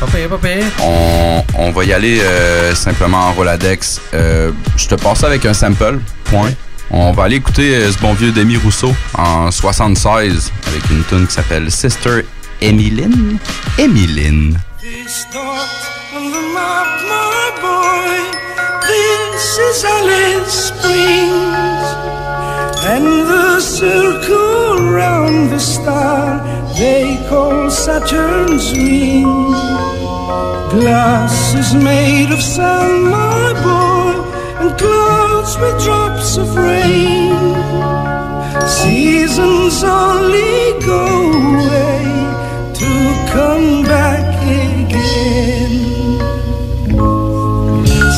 Pas pas. On, on va y aller euh, simplement en Roladex. Euh, je te passe ça avec un sample, point. On va aller écouter euh, ce bon vieux Demi Rousseau en 76 avec une tune qui s'appelle Sister Emiline. Emiline. This dot on the map, my boy. This is Alice Springs. And the circle round the star they call Saturn's ring. Glass is made of sand, my boy, and clouds with drops of rain. Seasons only go away to come back again.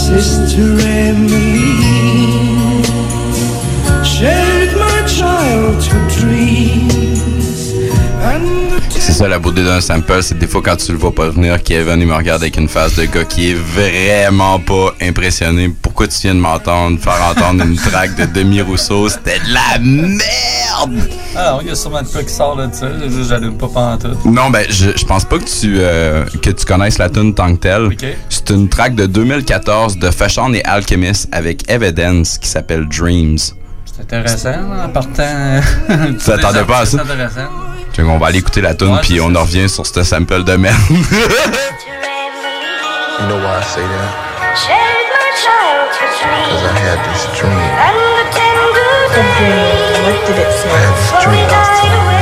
Sister Emily shared C'est ça la beauté d'un sample, c'est des fois quand tu le vois pas venir, Kevin il me regarde avec une face de gars qui est vraiment pas impressionné. Pourquoi tu viens de m'entendre faire entendre une track de Demi Rousseau? C'était de la merde! Ah non, il y a sûrement de quoi qui sort là de ça. Juste, J'allume pas pantoute. Non, ben, je, je pense pas que tu, euh, que tu connaisses la tune tant que telle. C'est une track de 2014 de Fashion et Alchemist avec Evidence qui s'appelle Dreams. C'est intéressant en partant. Tu t'attendais pas à ça? C'est intéressant. Qu'on va aller écouter la tune puis on en revient sur ce sample de merde. You know why I say that? Dream I had this dream. and the tender The dream, what did it I say? had this dream I was telling you.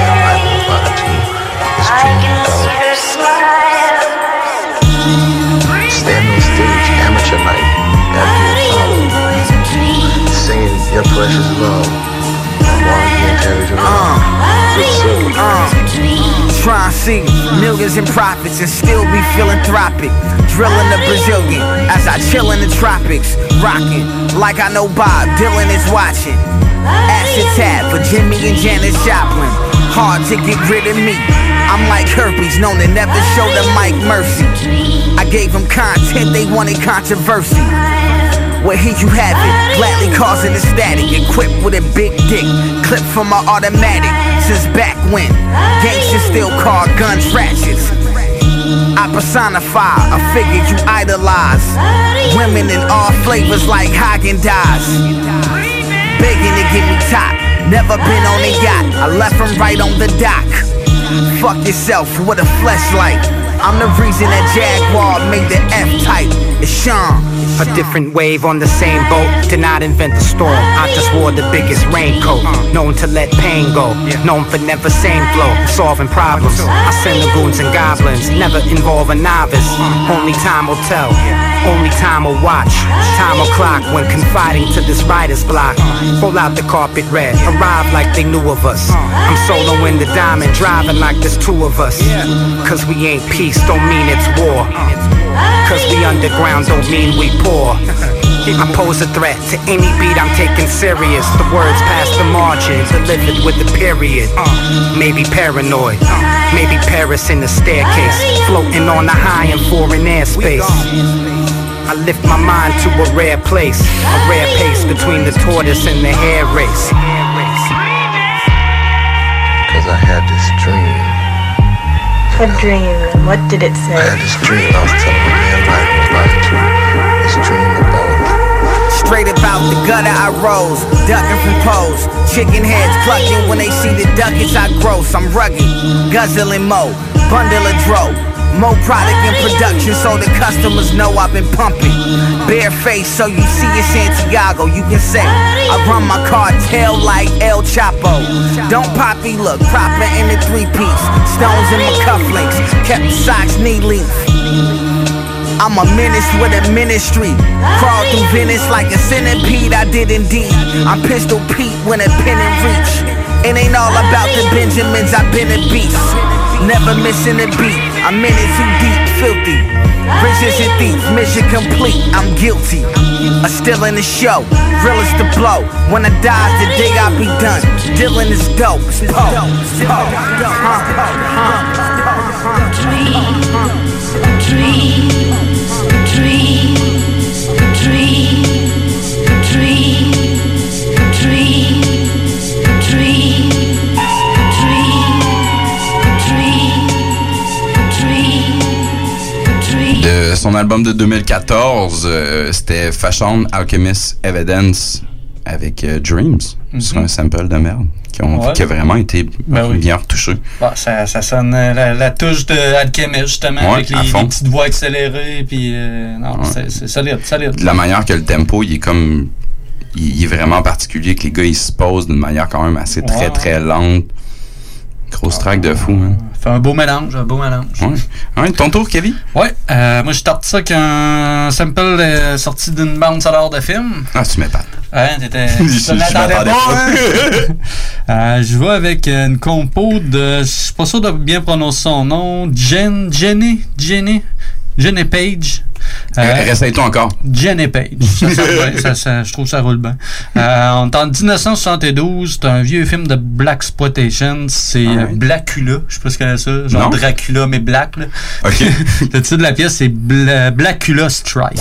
This dream about standing on stage, amateur night, at the Apollo, singing Your Precious Love. Silver. Try and see millions in profits and still be philanthropic. Drilling the Brazilian as I chill in the tropics. Rocking like I know Bob Dylan is watching. Acid tap for Jimmy and Janis Joplin. Hard to get rid of me. I'm like herpes, known to never show the Mike mercy. I gave them content, they wanted controversy. Well, here you have it, gladly causing the static, equipped with a big dick, clip from my automatic. Since back when gangsters still call guns ratchets. I personify a figure you idolize. Women in all flavors like Hagen Dazs. Begging to get me top. Never been on a yacht. I left from right on the dock. Fuck yourself with a fleshlight. I'm the reason that Jaguar made the F type. It's Sean. A different wave on the same boat. Did not invent the storm. I just wore the biggest raincoat. Known to let pain go. Known for never same flow. Solving problems. I send the goons and goblins. Never involve a novice. Only time will tell. Only time will watch. Time will clock when confiding to this writer's block. Pull out the carpet red. Arrive like they knew of us. I'm soloing the diamond. Driving like there's two of us. Cause we ain't peace, don't mean it's war. Cause we underground don't mean we poor. I pose a threat to any beat I'm taking serious. The words past the margin, delivered with the period. Maybe paranoid, maybe Paris in the staircase, floating on a high in foreign airspace. I lift my mind to a rare place, a rare pace between the tortoise and the hare race. Cause I had this dream. A dream, and what did it say? I had this dream I was telling you man life about it too. This dream about Straight about the gutter I rose, ducking from poles. Chicken heads clucking when they see the ducats I gross. I'm rugged, guzzling mo, bundle of dro. More product in production so the customers know I've been pumping. Bare face so you see it's Santiago. You can say I run my cartel like El Chapo. Don't poppy look, proper in the three piece. Stones in my cufflinks, kept socks knee length. I'm a menace with a ministry. Crawl through Venice like a centipede, I did indeed. I'm Pistol Pete when a pen in reach. It ain't all about the Benjamins, I've been a beast. Never missing a beat, I'm in it too deep, filthy. Riches and thief, mission complete, I'm guilty. A still in the show, real as the blow. When I die, the day I be done. Dylan is dope, it's Poe. Poe. Huh. De son album de 2014, euh, c'était Fashion Alchemist Evidence avec euh, Dreams sur un sample de merde qui, ont, Mhm. Ouais. qui a vraiment été Ben oui. bien retouché. Bon, ça, ça sonne euh, la, la touche de Alchemist, justement, Ouais, avec les, petites voix accélérées. Puis, euh, non, Ouais. c'est- solide, solide. De la manière que le tempo, il est comme. Il, il est vraiment particulier, que les gars, ils se posent d'une manière quand même assez très, très lente. Grosse track de fou, hein. Fait un beau mélange, un beau mélange. Ouais. Ouais, ton tour, Kevin? Ouais, euh, moi je tente ça qu'un sample euh, sorti d'une bande sonore de film. Ah, tu m'épates. Hein, t'étais. Je- m'attendais pas, pas. hein? Euh, je vais avec une compo de. Je suis pas sûr de bien prononcer son nom. Jen. Jenny. Jenny? Jenny Page. Euh, Réessaye-toi encore. Jenny Page. Ça, sonne bien, ça- ça- je trouve ça roule bien. Euh, on est en 1972. C'est un vieux film de Black Exploitation. C'est euh, Alright. Blackula. Je sais pas ce que c'est ça. Genre Non. Dracula, mais black. Là. OK. Le titre de la pièce, c'est Bla- Blackula Strikes.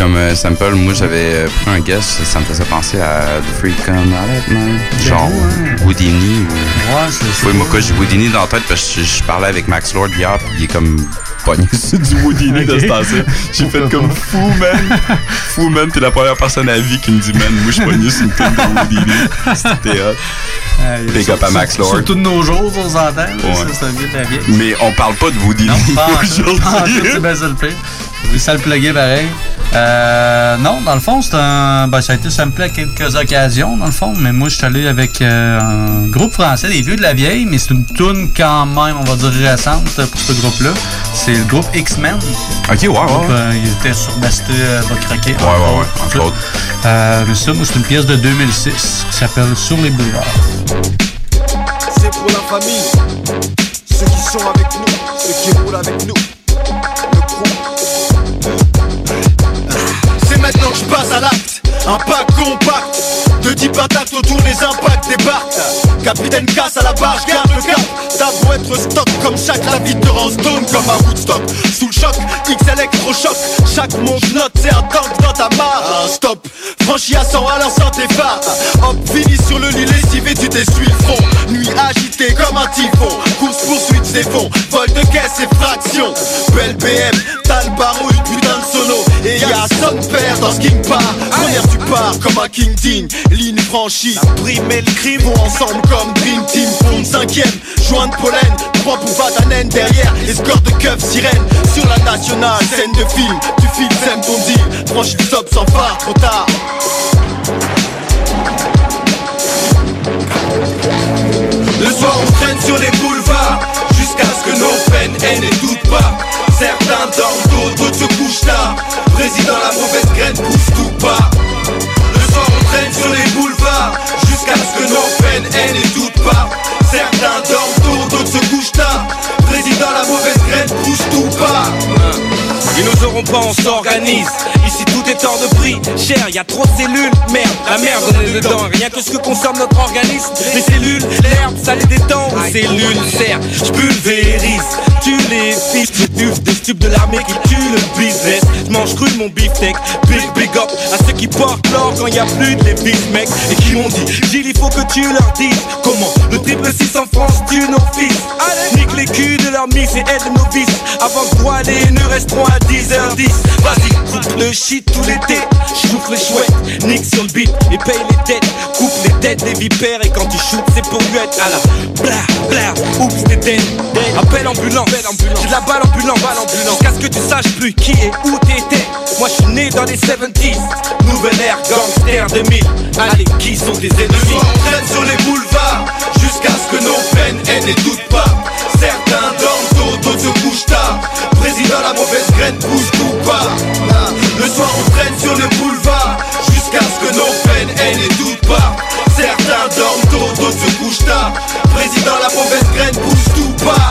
Comme euh, sample. Moi, j'avais euh, pris un guess, ça me faisait penser à The Freak Out, man. Genre Houdini ou. Ouais, c'est Oui, moi, j'ai Houdini dans la tête parce que je, je parlais avec Max Lord hier, puis il est comme pogné sur du Houdini de ce temps-ci. J'ai fait comme fou, man. Fou, man. T'es la première personne à la vie qui me dit, man, moi, je suis pogné sur une tune de Houdini. C'était hot. Big up à Max Lord. Surtout de nos jours, on s'entend. Ouais. Ça, c'est un vieux de la. Mais on parle pas de Houdini aujourd'hui. c'est bien ça le pire. Oui, ça le pluguer pareil. Euh, non, dans le fond, c'est un. Ben, ça a été samplé à quelques occasions, dans le fond, mais moi, je suis allé avec euh, un groupe français, les vieux de la vieille, mais c'est une tune quand même, on va dire, récente pour ce groupe-là. C'est le groupe X-Men. Ok, ouais, ouais. Donc, ouais. euh, il était sur Bastille, euh, va craquer. Ouais, ouais, ouais, entre autres. Euh, mais ça, moi, c'est une pièce de 2006 qui s'appelle Sur les boulevards. C'est pour la famille, ceux qui sont avec nous, ceux qui roulent avec nous. Capitaine casse à la barre, garde le cap. T'as beau être stock comme chaque la vie te rend stone comme à Woodstock. Sous le choc, X électrochoc. Chaque monte note, c'est un tank dans ta mare. Un stop, franchi à 100 à l'instant tes phares. Hop, fini sur le lit lessivé, tu t'essuies le fond. Nuit agitée comme un typhon. Course poursuite, c'est fond. Vol de caisse et fraction. Belle BM, t'as le barreau, Son père dans ce King Bar. Première, tu pars comme un King Digne. Ligne franchie, prime et le crime vont ensemble comme Dream Team. Fond cinquième, joint de pollen. Trois pour Vatanen derrière. Escorte de keufs sirène. Sur la nationale, scène de film. Tu files, sème ton deal. Franchis le stop sans phare, trop tard. Le soir on traîne sur les boulevards Jusqu'à ce que nos peines haine et pas Certains dorment d'autres se couchent tard. Président la mauvaise graine pousse tout pas Le soir on traîne sur les boulevards Jusqu'à ce que nos peines haine et doute pas Certains dorment d'autres se couchent tard. Président la mauvaise graine pousse tout pas Ils nous auront pas, on s'organise. Ici tout est hors de prix. Cher, y a trop de cellules. Merde, la merde on est dedans. Rien que ce que consomme notre organisme. Les cellules, l'herbe, ça les détend. Aux cellules, serre, j'pulvérise. Tu les fiches, les tubes des stupes de l'armée qui tuent le business. J'mange cru mon beefsteak. Big, big up à ceux qui portent l'or quand y a plus de lévis, mec. Et qui m'ont dit, Gilles, il faut que tu leur dises comment le triple 6 en France tue nos fils. Nique les culs de leur miss et aide nos vices. Avant que les ne resteront à 10h10. Vas-y, coupe le shit tout l'été. Chouffe les chouettes, nique sur le beat et paye les dettes. Coupe les dettes des vipères et quand tu shootes, c'est pour être à la bla bla. Oups, t'es dead. Appel ambulance, j'ai la balle ambulante. Jusqu'à ce que tu saches plus qui et où t'étais. Moi, je suis né dans les 70s. Nouvelle ère, gangster 2000. Allez, qui sont tes ennemis? Traîne sur les boulevards Jusqu'à ce que nos peines haine et doute pas Certains dorment d'autres se couchent tard Président la mauvaise graine pousse tout pas Le soir on traîne sur les boulevards Jusqu'à ce que nos peines haine et doute pas Certains dorment d'autres se couchent tard. Président la mauvaise graine pousse tout pas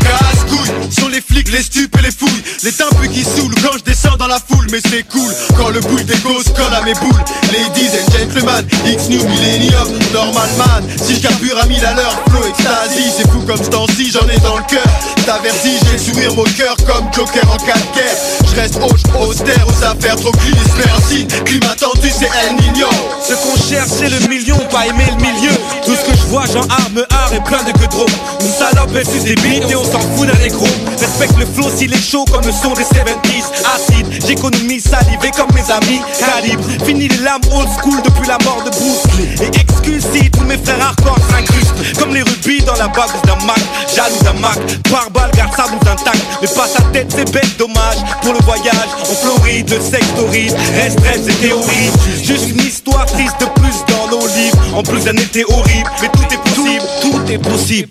Casse-couille les flics, les stupes et les fouilles. Les timbres qui saoulent quand je descends dans la foule. Mais c'est cool quand le boule des causes colle à mes boules. Ladies and gentlemen, X New Millennium, Normal Man. Si je à mille à l'heure, flow ecstasy. C'est fou comme temps-ci, j'en ai dans le cœur. T'avertis, j'ai le sourire au cœur comme Joker en calcaire. Je reste hoche, austère aux affaires trop clean. Merci, climat tendu, c'est El Nino. Ce qu'on cherche c'est le million, pas aimer le milieu. Tout ce que je vois, j'en arme art et plein de que trop Une salope suce des bites et on s'en fout d'un négro Respecte le flow s'il est chaud comme le son des 70s Acide, j'économise salivé comme mes amis. Calibre, fini les lames old school depuis la mort de Bruce Et excuse si tous mes frères hardcore s'incrustent. Comme les rubis dans la bague d'un Mac. Jaloux d'un Mac, par balle garde sa blouse intacte Mais pas sa tête c'est bête dommage. Pour le voyage en Floride, le sexe torride Reste rêve c'est théorie Juste une histoire triste de plus dans nos livres. En plus d'un été horrible. Mais tout est possible, tout est possible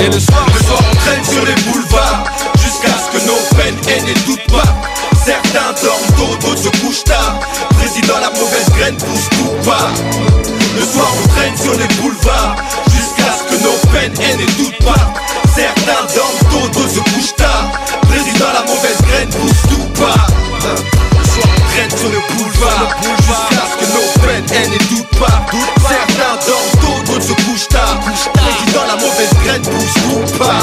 Le soir, on traîne sur les boulevards Jusqu'à ce que nos peines aient des doutes pas. Certains dorment tôt, d'autres se couchent tard. Président, la mauvaise graine pousse tout pas Le soir, on traîne sur les boulevards Jusqu'à ce que nos peines aient des doutes pas. Certains dorment tôt, d'autres se couchent tard. Président, la mauvaise graine pousse tout pas Le soir, on traîne sur le boulevard Jusqu'à ce que nos peines aient des doutes pas. Certains dorment tôt, d'autres se couchent tard Président, la mauvaise graine pousse tout pas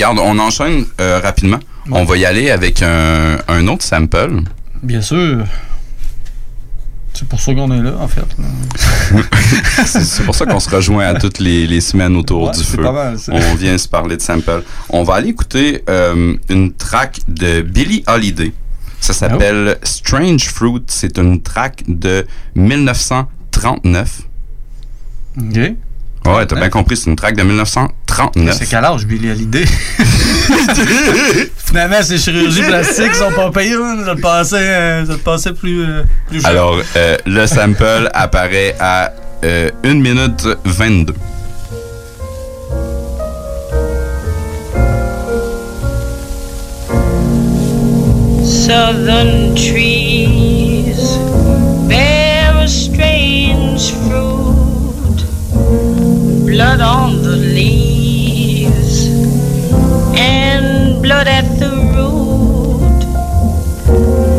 garde, on enchaîne euh, rapidement. On va y aller avec un, un autre sample. Bien sûr. C'est pour ça qu'on est là, en fait. C'est pour ça qu'on se rejoint à toutes les, les semaines autour Ouais, du feu. pas mal. On vient se parler de sample. On va aller écouter euh, une track de Billie Holiday. Ça s'appelle Oh. Strange Fruit. C'est une track de 1939. OK. Ouais, t'as bien compris, c'est une track de 1939. C'est quel âge, Billy Hallyday? Finalement, ces chirurgies plastiques sont pas payées. Ça te passait, euh, ça te passait plus, euh, plus cher. Alors, euh, le sample apparaît à euh, 1 minute 22. Southern trees blood on the leaves and blood at the root,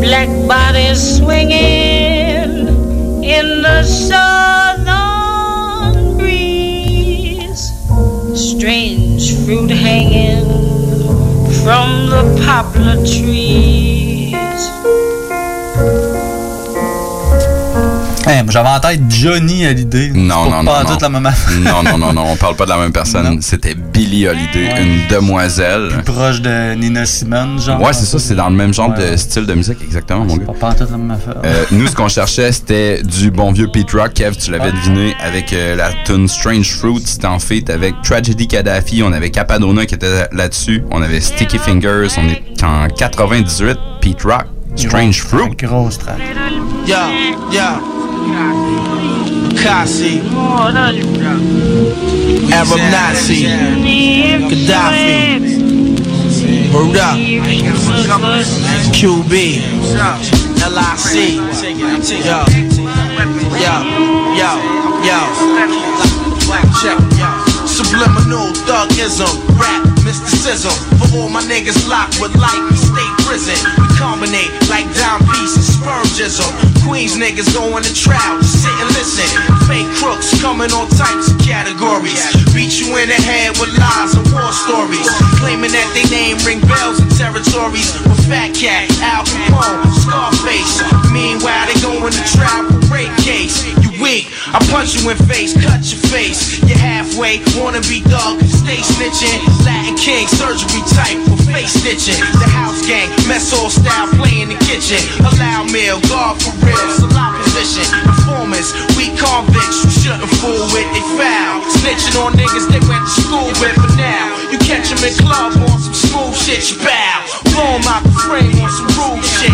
black bodies swinging in the southern breeze, strange fruit hanging from the poplar trees. Hey, moi, J'avais en tête Johnny Hallyday. Non, non, non. Pas non. toute la même affaire. non, non, non, non, on parle pas de la même personne. C'était Billie Holiday, Ouais. une demoiselle. Proche de Nina Simone, genre. Ouais, c'est ça, c'est dans le même genre Ouais. de style de musique, exactement, mon gars. Pas, pas toute la même affaire. Euh, nous, ce qu'on cherchait, c'était du bon vieux Pete Rock. Kev, tu l'avais deviné avec euh, la tune Strange Fruit. C'était en fait avec Tragedy Kadhafi. On avait Capadona qui était là-dessus. On avait Sticky Fingers. On est en 98. Pete Rock. Strange Fruit. Grosse track. Yo, yo. Kasi. Arab Nazi. Gaddafi. Word. QB. LIC. Yo. Yo. Yo. Yo. Check. Subliminal thugism, rap mysticism. For all my niggas locked with life in state prison. Culminate like dime pieces, spurgism. Queens niggas going to trial, just sit and listen. Fake crooks coming on types of categories. Beat you in the head with lies and war stories. Claiming that they name ring bells in territories. With Fat Cat, Al Capone, Scarface. Meanwhile, they going to trial for rape case. You weak, I punch you in face, cut your face. You're halfway, wanna be dog, stay snitching. Latin King, surgery type for face stitching. The house gang, mess all style, play in the kitchen. Allow meal, guard for real, salon position. Informants, we convicts, you shouldn't fool with, they foul. Snitching on niggas they went to school with, but now you catch them in club on some smooth shit, you bow. Blow 'em out the frame on some rude shit.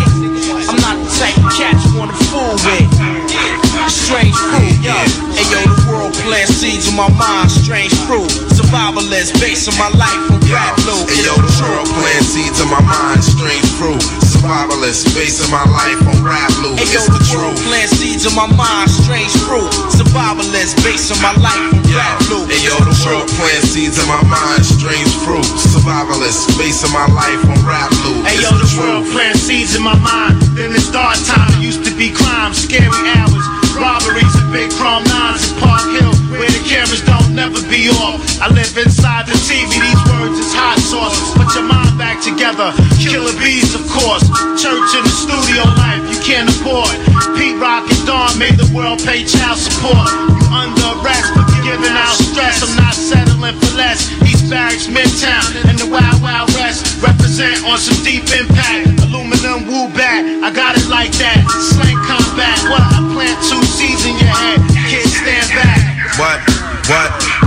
I'm not the type of cat you wanna fool with. Strange fruit. yo. Hey, yo, the world plant seeds in my mind. Strange fruit. survivalist, based on my life on rap loot. Hey, yo, the world plant seeds in my mind. Strange fruit. survivalist, based on my life from rap blue. Hey, yo, the truth. Plant seeds in my mind. Strange crew, survivalist, based on my life from rap loot. Hey, yo, the world plant seeds in my mind. Strange fruit. survivalist, based on my life on rap loot. Hey, yo, the world plant seeds in my mind. Then it's dark time. Used to be crime, scary hours robberies, and big prom nines in Park Hill, where the cameras don't never be off. I live inside the TV. These words is hot sauce. Put your mind back together. Killer bees, of course. Church in the studio life you can't afford. Pete Rock and Dawn made the world pay child support. You under arrest, giving out stress. I'm not settling for less. East Barracks, Midtown, and the Wild Wild West represent on some deep impact. Aluminum woo back, I got it like that. Slang combat, what? I plant two seeds in your head. Kids stand back. What? What?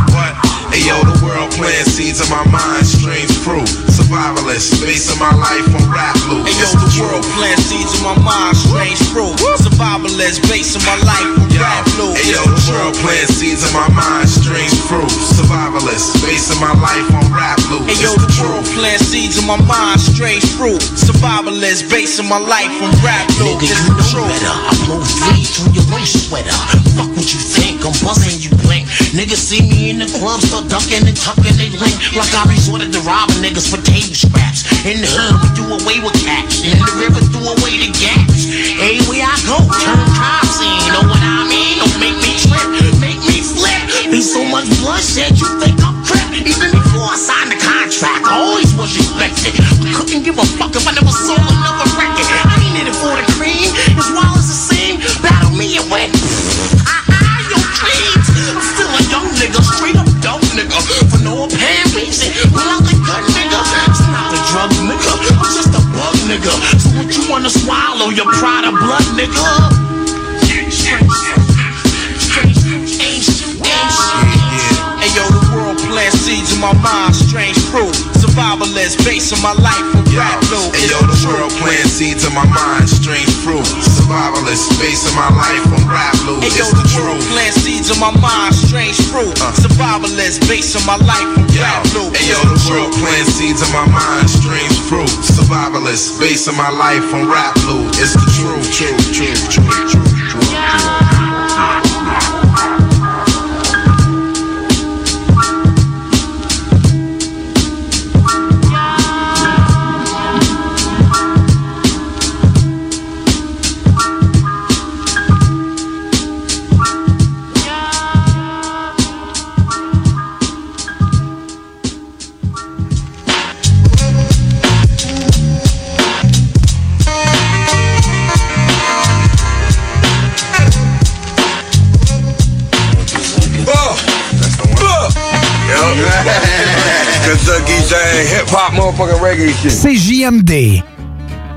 What? Hey yo, the world plant seeds in my mind, strange fruit. Survivalist, basing my life on rap loop. Hey yo, the the world truth. plant seeds in my mind, strange fruit. Survivalist, based on my life on rap loop. Hey yo, the world plant seeds in my mind, strange fruit. Survivalist, basing my life on rap loop. Hey yo, the world plant seeds in my mind, strange fruit. Survivalist, based on my life on rap loop. Nigga, you know truth. better. I blow three through your lunch sweater. Fuck what you think, I'm buzzing you blink. Niggas see me in the club, start ducking and tucking they link. Like I resorted to robbing niggas for table scraps. In the hood, we do away with cats. In the river, threw away the gaps. Everywhere I go, turn crime scene. Know what I mean? Don't make me trip, make me flip. Be so much bloodshed, you think I'm crip. Even before I signed the contract, I always was respected. I Couldn't give a fuck if I never sold another record. Apparent reason, without the gun nigga. It's not a drug nigga, I'm just a bug nigga. So what you wanna swallow, your pride of blood nigga? Ain't you, ain't Hey yo, the world plant seeds in my mind. Survivalist, based on my life on rap loop. Hey yo, the world plant seeds in my mind, strange fruit. Survivalist, basing my life on rap loop. Hey yo, It's the the world truth. plant seeds in uh. my mind, strange fruit. Survivalist, based on my life on rap loop. Hey yo, the world plant seeds in my mind, strange fruit. Survivalist, basing my life on rap loop. It's the truth, truth, truth, truth, truth, truth. Kentucky C'est JMD.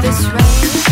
this rain.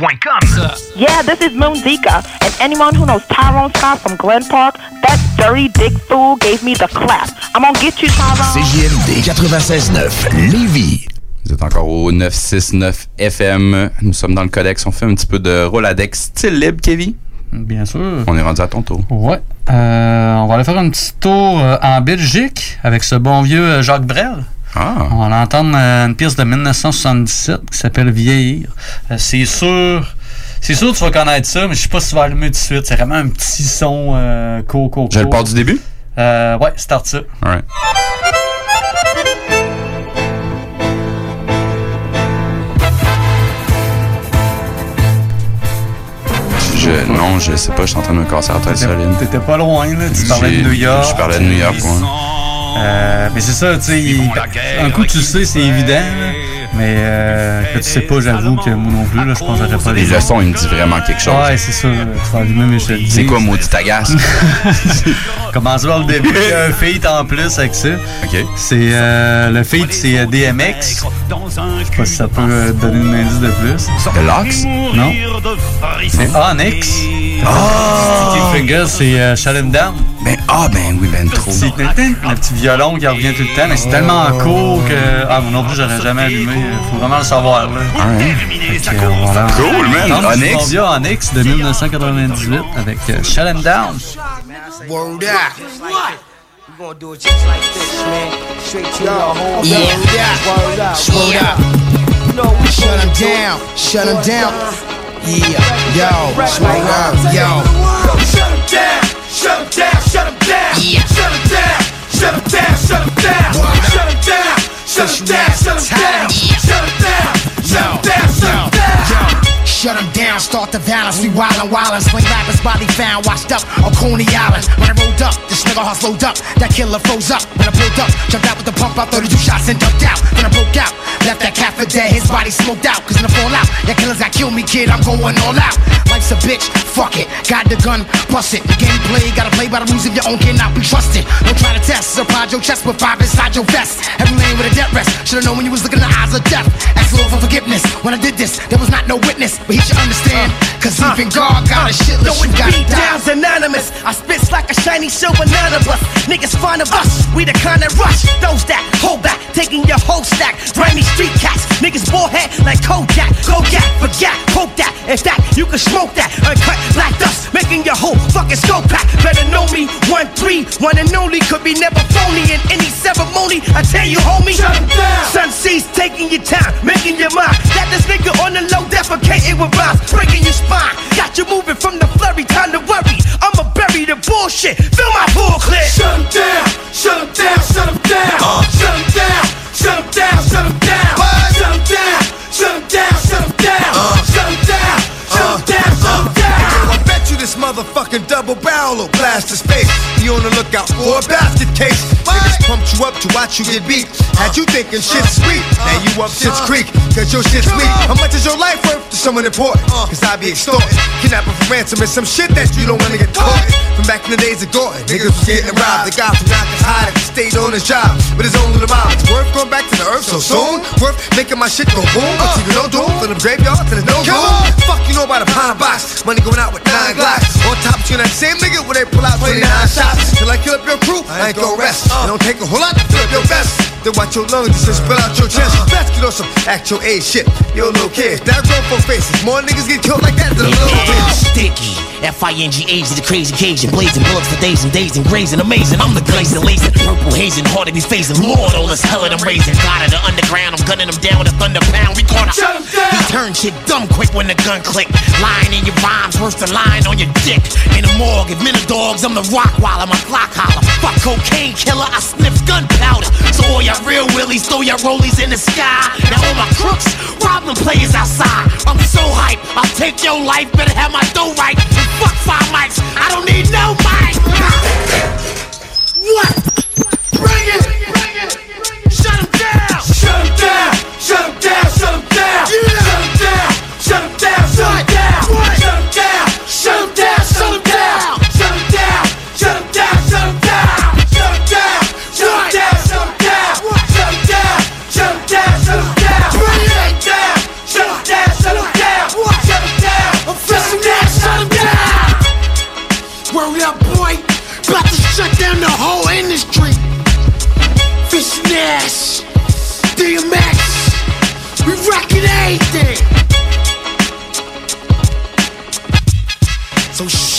Yeah, this is Moon Zika, and anyone who knows Tyrone Scott from Glen Park, that dirty dick fool gave me the clap. I'm gonna get you, Tyrone. CJMD 96.9 Lévis. Vous êtes encore au 969 FM. Nous sommes dans le codex. On fait un petit peu de Roladex style libre, Kevin? Bien sûr. On est rendu à ton tour. Ouais. Euh, on va aller faire un petit tour euh, en Belgique avec ce bon vieux euh, Jacques Brel. Ah. On va entendre euh, une pièce de 1977 qui s'appelle Vieillir. Euh, c'est sûr. C'est sûr que tu vas connaître ça, mais je sais pas si tu vas allumer tout de suite. C'est vraiment un petit son euh, coco. Je le pars du début? Euh, ouais, start ça. Ouais. Je, non, je sais pas, je suis en train de me casser la tête solide. T'étais pas loin, là. Tu parlais de New York. Je parlais de New York, ouais. Euh, mais c'est ça, tu sais, il- un coup tu sais, c'est évident, là, mais euh, que tu sais pas, j'avoue que moi non plus, là, je pense que j'aurais pas Les leçons, il me dit vraiment quelque chose. Ouais, c'est ça, tu vas allumer, mais je te le dis. C'est quoi, maudit agace? Commence par le début, il y a un feat en plus avec ça. OK. C'est, euh, le feat, c'est euh, DMX. Je sais pas si ça peut euh, donner un indice de plus. The Locks? Non. C'est Onyx. Sticky Fingers, c'est euh, Shut 'em Down. Ben, ah, ben oui, ben trop. C'est le petit violon qui revient tout le temps, mais c'est tellement court que. Ah, moi non plus, j'aurais jamais allumé. Faut vraiment le savoir, là. Voilà. Cool, man. Onyx. mon vieux Onyx de 1998 avec euh, Shut 'em Down. Word up. We're gonna do it just like this, man. Straight to your home. Yeah. Word up. Word up. Shut him down. Shut him down. Yeah. Yo. Word up. Yo. Shut him down, shut him down, shut him down. Yeah. Shut him down, shut him down, shut him down. Shut him down, shut him down, shut him down. Shut him down, shut him down, shut him down. Shut him down, start the violence. We wildin', wildin'. Swing rappers, body found, washed up on Coney Island. When I rolled up, this nigga heart slowed up. That killer froze up. When I pulled up, jumped out with the pump out, 32 shots and ducked out. When I broke out, left that cat for dead. His body smoked out, cause in the fallout, that killer's got kill me, kid. I'm going all out. Life's a bitch, fuck it. Got the gun, bust it. The game play, gotta play by the rules of your own, cannot be trusted. Don't try to test, surprise your chest with five inside your vest. Every lane with a death rest. Should've known when you was looking in the eyes of death. Ask Lord for forgiveness. When I did this, there was not no witness, but he should understand. Uh, Cause even uh, God got a uh, shit list, beat die. down's anonymous. I spits like a shiny silver none of us. Niggas fond of us. We the kind that rush. Those that hold back, taking your whole stack. Grimy street cats. Niggas head like Kojak. Kojak, forget, poke that. If that, you can smoke that. Uncut black dust, making your whole fucking skull pack. Better know me. One three, one and only. Could be never phony in any ceremony. I tell you, homie. Shut him down. Sun sees taking your time, making your mind. That this nigga on the low defecating with rhymes, breaking your spine. Got you moving from the flurry, time to worry. I'ma bury the bullshit. Fill my full clip. Shut him down, shut him down, shut him down. Uh. Shut him down, shut him down, shut him down. What? Shut him down, shut him down, shut him down. Uh. Shut him down, shut him down, shut him down. I bet you this motherfucking double barrel will blast to space. Be on the lookout for a basket case. Niggas pumped you up to watch you get beat. Had you thinking shit's sweet. Now you up shit's creek, cause your shit's weak. How much is your life worth to someone important? Cause I be extorted. Kidnapping for ransom is some shit that you don't wanna get caught. From back in the days of Gordon, niggas was getting robbed. The guy from Yonkers high that stayed on his job. But it's only little mob. It's worth going back to the earth so soon. Worth making my shit go boom. But even no doom from the graveyard to the no room. Fuck you know about a pine box. Money going out with nine glocks. On top of you, that same nigga when they pull out 29 shots. Till I kill up your crew, I ain't gon' rest. Uh. It don't take a whole lot to fill up your vest. Then watch your lungs just spill out your chest. Uh. Best get on some actual A shit. Yo, little kids, that grown folk faces. More niggas get killed like that than a little bitch. Sticky, F-I-N-G-H, the crazy Cajun, blazing bullets for days and days and grazing, amazing. I'm the glazing, lazing, purple hazing, hard to be facing. Lord, all this hell that I'm raising. God of the underground, I'm gunning them down with a thunder pound. We caught a. He turned shit dumb quick when the gun click. Lying in your rhymes, worse than lying on your dick. In the morgue, if men are dogs, I'm the rock while I'm a clock holler. Fuck cocaine killer, I sniff gunpowder. So all y'all real willies, throw your rollies in the sky. Now all my crooks, rob them players outside. I'm so hype, I'll take your life, better have my dough right. And fuck five mics, I don't need no mic. What? Bring it, bring it. Shut him down. Shut him down, shut him down, shut him down. Shut him down, shut him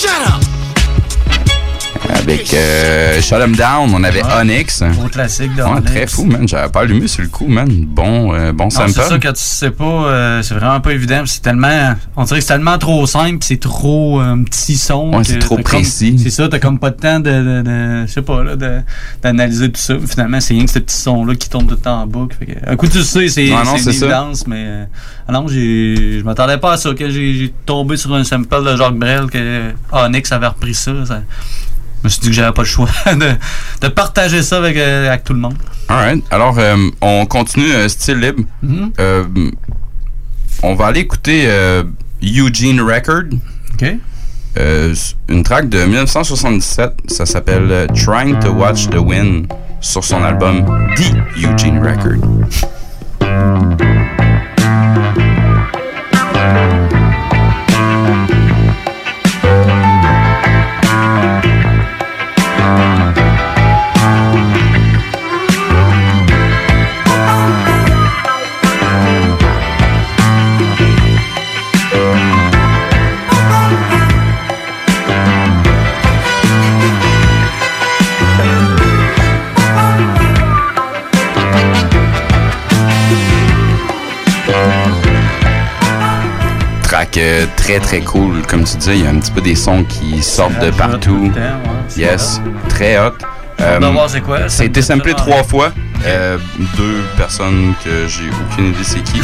shut up. Avec euh, Shut 'em Down, on avait Onyx. Gros classique de Ouais, Onyx. très fou, man. J'avais pas allumé sur le coup, man. Bon, euh, bon sample. c'est ça que tu sais pas, euh, c'est vraiment pas évident. C'est tellement, on dirait que c'est tellement trop simple, c'est trop euh, petit son. Ouais, c'est trop précis. C'est ça, t'as comme pas de temps de, de, de- je sais pas là, d'analyser tout ça. Finalement, c'est rien que ce petit son là qui tourne tout le temps en boucle. Fait que, un coup tu le sais, c'est une évidence, mais euh, ah je m'attendais pas à ça. Que j'ai j'ai tombé sur un sample de Jacques Brel que Onyx avait repris ça. ça- je me suis dit que j'avais pas le choix de, de partager ça avec, euh, avec tout le monde. Alright. Alors, euh, on continue euh, style libre. Mhm. Euh, on va aller écouter Eugene Record. OK. Une track de 1977. Ça s'appelle Trying to Watch the Wind sur son album The Eugene Record. euh, très très cool. Comme tu disais, il y a un petit peu des sons qui sortent de partout. temps, ouais, yes, très hot. Hâte de voir c'est quoi, Ça a été ça me samplé donne trois fois. Euh, deux personnes que j'ai aucune idée c'est qui.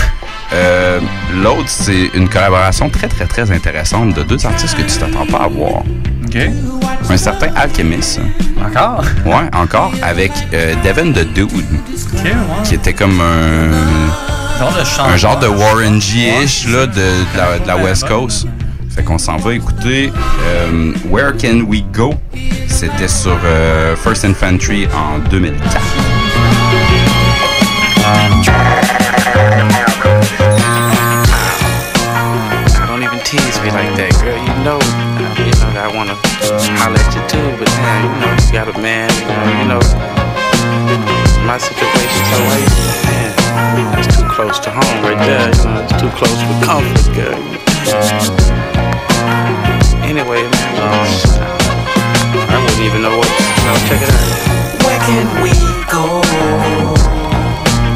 Euh, L'autre, c'est une collaboration très très très intéressante de deux artistes que tu t'attends pas à voir. OK. Un certain Alchemist. Encore? Ouais, encore, avec euh, Devin the Dude. OK, ouais. Qui était comme un. Genre de chanteur. Un genre de Warren G-ish là, de, de la, de la West Coast. Fait qu'on s'en va écouter euh, Where Can We Go? C'était sur euh, First Infantry en 2004. Don't even tease me like that, girl. You know, uh, you know that I wanna holler at you too, but man, you know, you got a man, you know, you know. My situation so late, that's too close to home right there. You know, it's too close for comfort, girl. Anyway, man, uh, I wouldn't even know what. Know, check it out. Where can we go?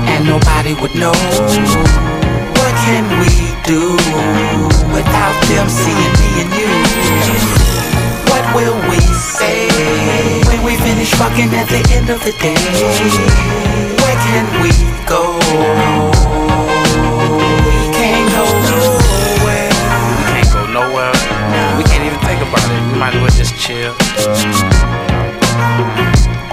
And nobody would know. What can we do without them seeing me and you? What will we say when we finish fucking at the end of the day? Can we go? We can't go nowhere. We can't go nowhere. We can't even think about it. We might as well just chill.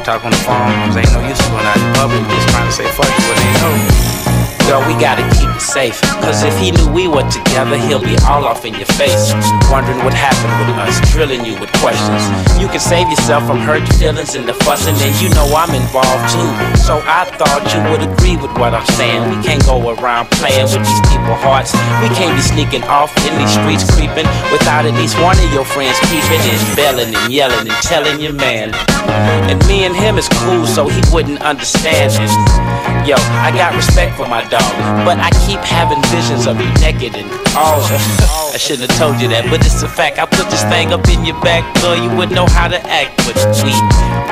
Talk on the phone, cause ain't no use going out in public just trying to say fuck you when they know. Girl, we gotta keep it safe. Cause if he knew we were together, he'll be all off in your face. Wondering what happened with us, drilling you with questions. You can save yourself from hurt feelings and the fussing, and you know I'm involved too. So I thought you would agree with what I'm saying. We can't go around playing with these people's hearts. We can't be sneaking off in these streets creeping without at least one of your friends keeping and belling and yelling and telling your man. And me and him is cool, so he wouldn't understand. And yo, I got respect for my dog, but I keep having visions of you naked and all. I shouldn't have told you that, but it's a fact. I put this thing up in your back, girl, you wouldn't know how to act, but we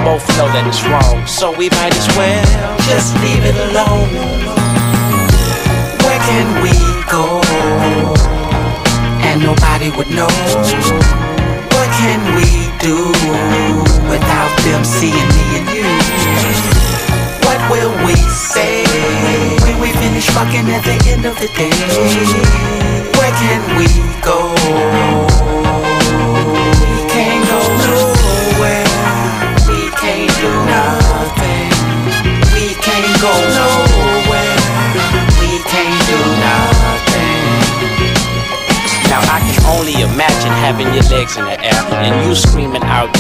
both know that it's wrong, so we might as well Just leave it alone. Where can we go? And nobody would know. Where can we go? We can't go nowhere. We can't do nothing. We can't go nowhere. We can't do nothing. Now I can only imagine having your legs in the air, and you screaming out,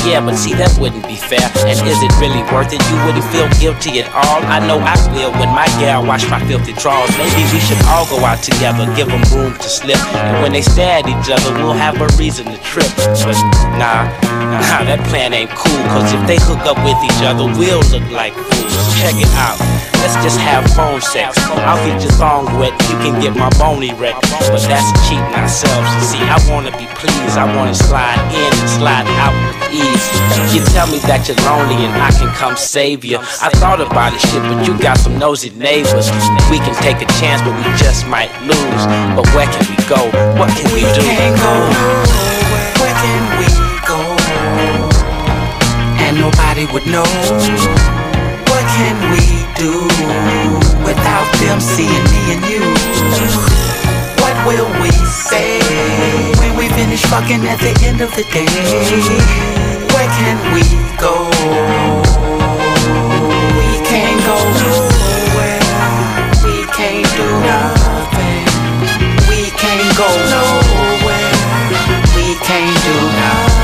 yeah, but see, that wouldn't be fair. And is it really worth it? You wouldn't feel guilty at all. I know I will when my gal wash my filthy drawers. Maybe we should all go out together, give them room to slip. And when they stare at each other, we'll have a reason to trip. But nah, nah, that plan ain't cool, cause if they hook up with each other, we'll look like fools. Check it out. Let's just have phone sex. I'll get your thong wet, you can get my bony wrecked. But that's cheating ourselves. See, I wanna be pleased, I wanna slide in and slide out with ease. You tell me that you're lonely and I can come save you. I thought about it, shit, but you got some nosy neighbors. We can take a chance, but we just might lose. But where can we go? What can we, do? can't go Where can we go? And nobody would know. What can we do without them seeing me and you? What will we say when we finish fucking at the end of the day? Where can we go? We can't go nowhere. We can't do nothing. We can't go nowhere. We can't do nothing.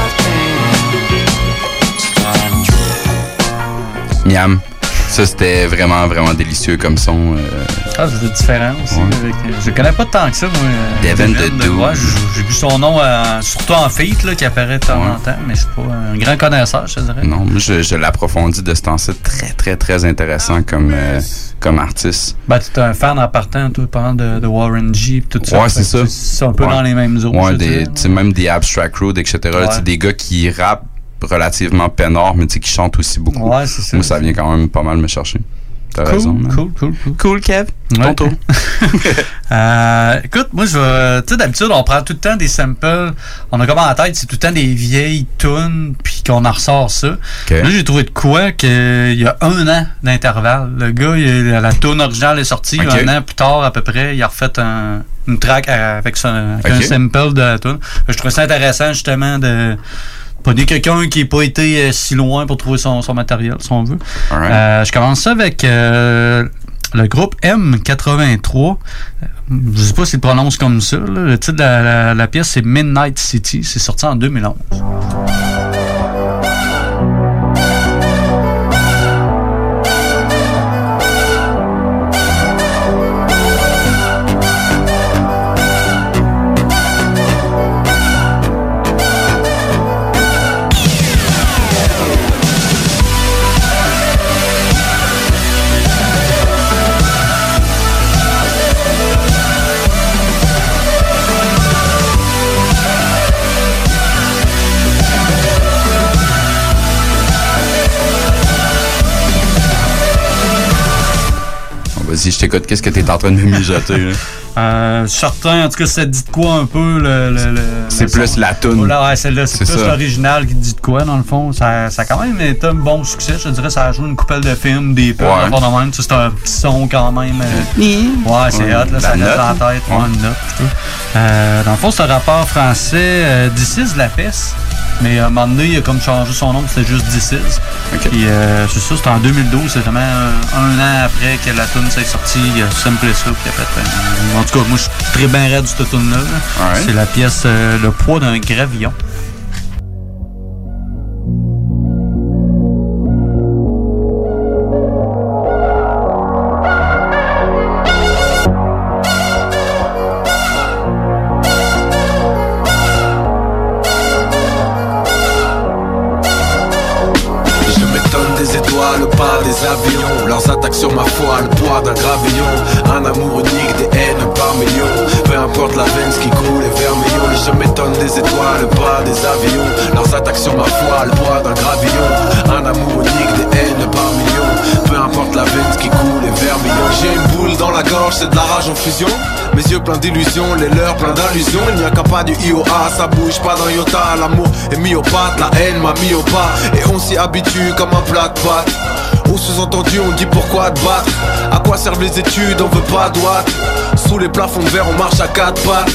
Miam. Ça, c'était vraiment, vraiment délicieux comme son. euh, Ah, c'était différent aussi. Ouais. avec- euh, je connais pas tant que ça, moi. euh, Devin the Dude. Ouais, j'ai vu son nom, surtout en feat, là, qui apparaît de temps en temps, mais je suis pas un grand connaisseur, je te dirais. Non, moi, je, je l'approfondis de ce temps-ci. Très, très, très intéressant comme, euh, comme artiste. Ben, tu es un fan en partant, toi, pendant de, de Warren G, tout ça. Ouais, c'est ça. C'est un peu Ouais. dans les mêmes eaux. Ouais, des, dirais. tu sais, même des Abstract Road, etc. Des gars qui rappent relativement peinard, mais tu sais, qui chantent aussi beaucoup. Ouais, c'est ça. Moi, ça vient quand même pas mal me chercher. T'as Cool, raison. man. cool, cool, cool. Cool, Kev. Ouais. Ton tour. Euh, écoute, moi, je vais. Tu sais, d'habitude, on prend tout le temps des samples. On a comme en tête, c'est tout le temps des vieilles tunes, puis qu'on en ressort ça. Là, j'ai trouvé de quoi qu'il y a un an d'intervalle. Le gars, il- la tune originale est sortie. Un an plus tard, à peu près, il a refait un- une track avec, son- avec un sample de la tune. Je trouvais ça intéressant, justement, de. Prenez quelqu'un qui n'a pas été euh, si loin pour trouver son, son matériel, si on veut. Euh, je commence ça avec euh, le groupe M83. Euh, Je sais pas s'il prononce comme ça. là. Le titre de la, la- la pièce, c'est Midnight City. C'est sorti en 2011. Vas-y, je t'écoute. Qu'est-ce que t'es en train de me mijoter? là? Euh, certain, en tout cas, ça dit de quoi un peu le. le- le- C'est le plus son. la toune. Ouais, c'est C'est plus ça. l'original qui dit de quoi, dans le fond. Ça, ça a quand même été un bon succès. Je dirais, ça a joué une coupelle de films, des peu, Ouais. de même. Tu C'est un petit son quand même. euh, Ouais, c'est Ouais. hot, là, ça note. dans la tête. Ouais, une note. Euh, dans le fond, c'est un rappeur français, euh, de la peste. Mais à un moment donné, il a comme changé son nom, c'était juste Dicis. Puis euh, c'est ça, c'était en 2012, c'est vraiment euh, un an après que la tune s'est sortie, il a samplé ça, puis a fait. euh, en tout cas, moi, je suis très bien raide de cette tune-là. C'est la pièce euh, Le poids d'un gravillon. Pleins d'illusions, les leurs pleins d'allusions Il n'y a qu'à pas du IOA, ça bouge pas d'un iota. L'amour est pattes, la haine m'a mis au pas. Et on s'y habitue comme un plat de pâtes Au sous-entendu on dit pourquoi te battre? À quoi servent les études, on veut pas droite Sous les plafonds verre on marche à quatre pattes.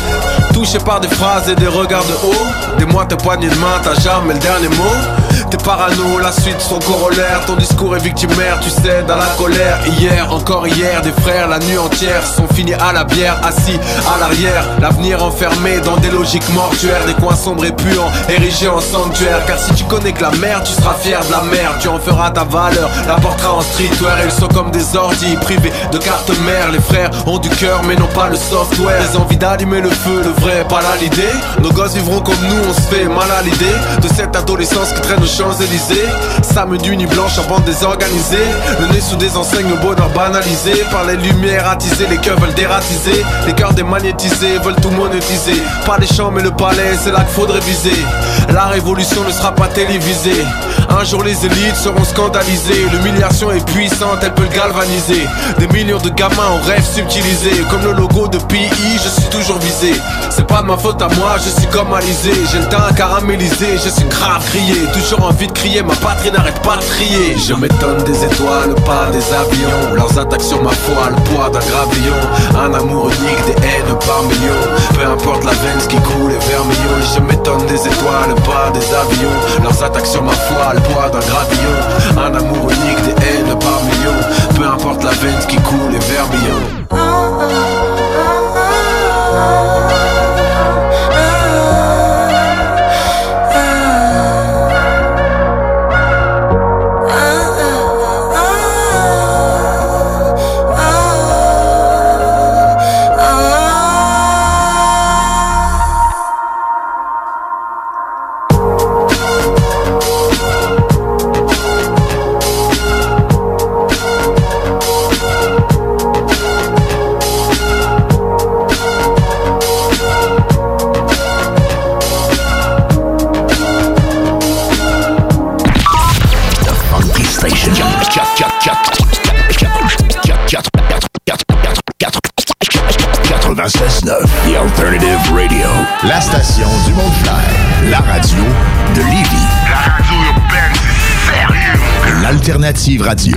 Touché par des phrases et des regards de haut. Des mois tes poignées de main, t'as jamais le dernier mot. T'es parano, la suite son corollaire Ton discours est victimaire, tu cèdes à la colère. Hier, encore hier, des frères la nuit entière Sont finis à la bière, assis à l'arrière. L'avenir enfermé dans des logiques mortuaires Des coins sombres et puants, érigés en sanctuaire Car si tu connais que la mer, tu seras fier de la mer. Tu en feras ta valeur, la portera en streetwear. Ils sont comme des ordis privés de cartes mères. Les frères ont du cœur mais non pas le software. Les envies d'allumer le feu, le vrai, pas là l'idée. Nos gosses vivront comme nous, on se fait mal à l'idée. De cette adolescence qui traîne aux Champs-Élysées. Samedi nuit blanche en bande désorganisée Le nez sous des enseignes, le bonheur banalisé. Par les lumières attisées, les cœurs Les cœurs démagnétisés veulent tout monétiser. Pas les champs mais le palais, c'est là qu'il faudrait viser. La révolution ne sera pas télévisée Un jour les élites seront scandalisées. L'humiliation est puissante, elle peut le galvaniser. Des millions de gamins en rêve subtilisés Comme le logo de PI, je suis toujours visé. C'est pas de ma faute à moi, je suis comme Alizé. J'ai le teint à caraméliser, je suis grave crié Toujours envie de crier, ma patrie n'arrête pas de crier. Je m'étonne des étoiles, pas des avions. Leurs attaques sur ma foi, le poids d'un gravillon Un amour unique, des haines par millions. Peu importe la veine, ce qui coule est vermillon. Je m'étonne des étoiles, pas des avions. Leurs attaques sur ma foi, le poids d'un gravillon Un amour unique, des haines par millions. Peu importe la veine, qui coule est vermillon La station du monde clair. La radio de Lévis. La radio urbaine, c'est sérieux. L'Alternative Radio.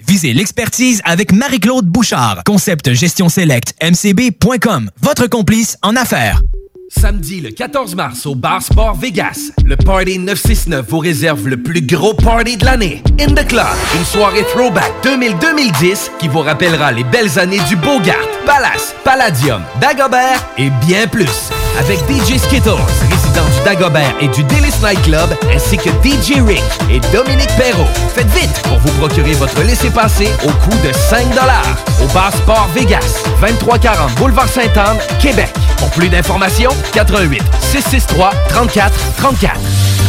Visez l'expertise avec Marie-Claude Bouchard. Concept Gestion Select, mcb.com. Votre complice en affaires. Samedi le 14 mars au Bar Sport Vegas, le Party 969 vous réserve le plus gros party de l'année. In the Club, une soirée throwback 2000-2010 qui vous rappellera les belles années du Bogart, Palace, Palladium, Dagobert et bien plus. Avec DJ Skittles, résident du Dagobert et du Délice Night Club, ainsi que DJ Rick et Dominique Perrault. Faites vite pour vous procurer votre laissez-passer au coût de 5 au Bar Vegas, 2340 Boulevard Sainte-Anne, Québec. Pour plus d'informations, 88 663 34 34.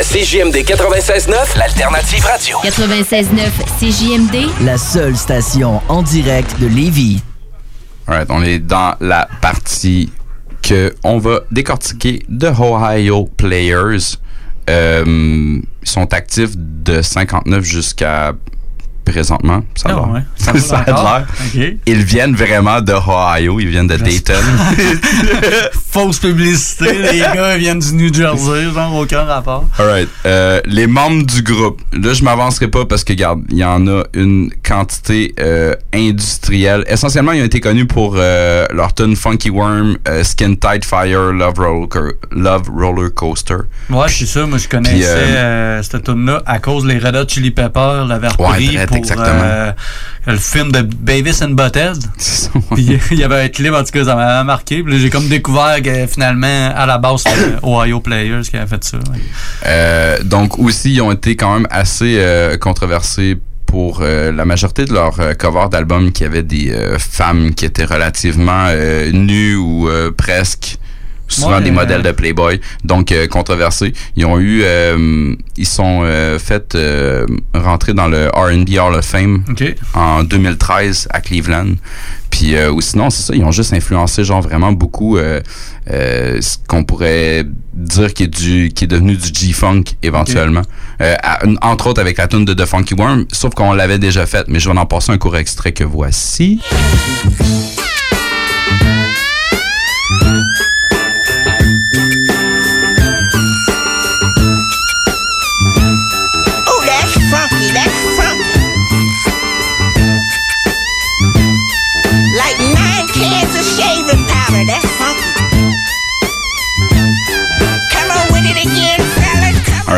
à CJMD 96.9, l'alternative radio. 96.9 CJMD, La seule station en direct de Lévis. Alright, on est dans la partie que on va décortiquer de Ohio Players. Euh, ils sont actifs de 59 jusqu'à présentement. Ça a Ah l'air. ça Ça, a l'air. Ok. Ils viennent vraiment de Ohio, ils viennent de Dayton. Fausse publicité, les gars viennent du New Jersey, genre aucun rapport. Alright. Euh, les membres du groupe. Là, je m'avancerai pas parce que, regarde, il y en a une quantité euh, industrielle. Essentiellement, ils ont été connus pour euh, leur tune Funky Worm, Skin Tight Fire, Love Roller, Love Roller Coaster. Ouais, c'est ça. Moi, je connaissais cette tune-là à cause les Red Hot Chili Peppers Ouais, repris drette, pour exactement. euh, le film de Beavis and Butthead. Il y avait un clip, en tout cas, ça m'avait marqué. Puis j'ai comme découvert que finalement, à la base, c'était Ohio Players qui avait fait ça. ouais. Euh, donc aussi, ils ont été quand même assez euh, controversés pour euh, la majorité de leurs euh, covers d'albums qui avaient des euh, femmes qui étaient relativement nues ou presque souvent Ouais, des euh, modèles de Playboy donc euh, controversés. Ils ont eu euh, ils sont euh, fait euh, rentrer dans le R&B Hall of Fame Ok. en 2013 à Cleveland. Puis euh, ou sinon c'est ça ils ont juste influencé genre vraiment beaucoup euh, euh, ce qu'on pourrait dire qui est du qui est devenu du G-funk éventuellement. Euh, à- entre autres avec la tune de The Funky Worm sauf qu'on l'avait déjà faite mais je vais en passer un court extrait que voici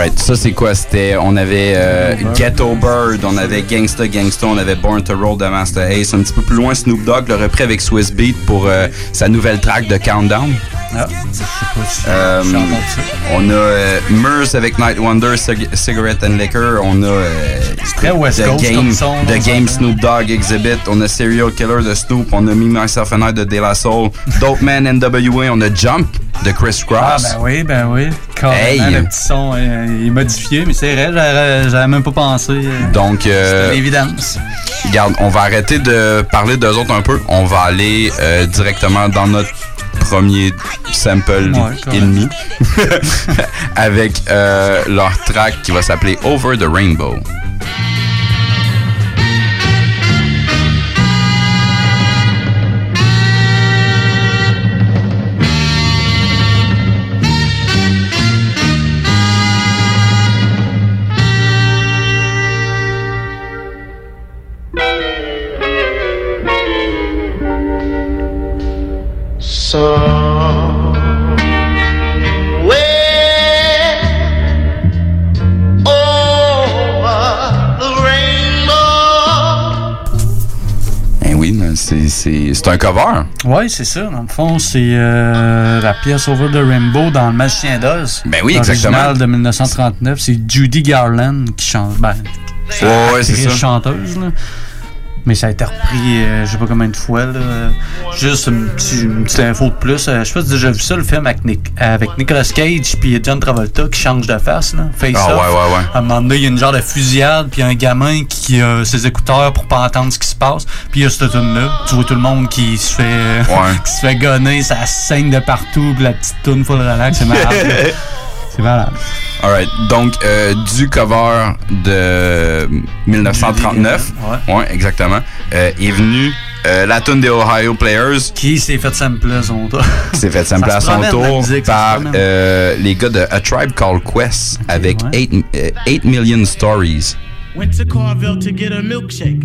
Alright, ça c'est quoi? C'était, on avait euh, Ghetto Bird, on avait Gangsta Gangsta, on avait Born to Roll de Master Ace. Un petit peu plus loin, Snoop Dogg l'a repris avec Swiss Beat pour euh, sa nouvelle track de Countdown. Ah, je sais pas si Euh, on a euh, Murs avec Night Wonder, Cig- Cigarette and Liquor. On a euh, très West The Coast Game, comme son, The Game. Snoop Dogg Exhibit. On a Serial Killer de Snoop. On a Me, Myself and I de De La Soul. Dope Man NWA. On a Jump de Chris Ah, Cross. ben oui, ben oui. Carrément, Hey. le petit son euh, est modifié, mais c'est vrai, j'avais même pas pensé. euh, Donc, euh, C'était l'évidence. Regarde, on va arrêter de parler d'eux autres un peu. On va aller directement dans notre premier sample Ouais, ennemi avec euh, leur track qui va s'appeler Over the Rainbow. Ben oui, c'est- c'est c'est un cover. Ouais, c'est ça. Dans le fond, c'est euh, la pièce Over the Rainbow dans Le Magicien d'Oz. Ben oui, exactement. de 1939. C'est Judy Garland qui chante. Ben, Ouais, ouais, c'est actrice, ça. chanteuse, là. Mais ça a été repris, euh, je sais pas combien de fois. Là. Juste une, petite- une petite info de plus. Euh, je sais pas si tu as déjà vu ça, le film avec, Nick- avec Nicolas Cage puis John Travolta qui change de face. Là, face Ah, off. ouais, ouais, ouais. À un moment donné, il y a une genre de fusillade, puis un gamin qui a ses écouteurs pour pas entendre ce qui se passe. Puis il y a cette tune là Tu vois tout le monde qui se fait, euh, qui se fait gonner, ça saigne de partout, puis la petite tune full relax, c'est malade. c'est malade. Alright, donc euh, du cover de 1939, ouais, exactement, euh, est venu euh, la tune des Ohio Players. Qui s'est fait sampler à son tour? s'est fait sampler Ça à son tour musique, par euh, les gars de A Tribe Called Quest avec 8 Million Stories. Went to Carville to get a milkshake.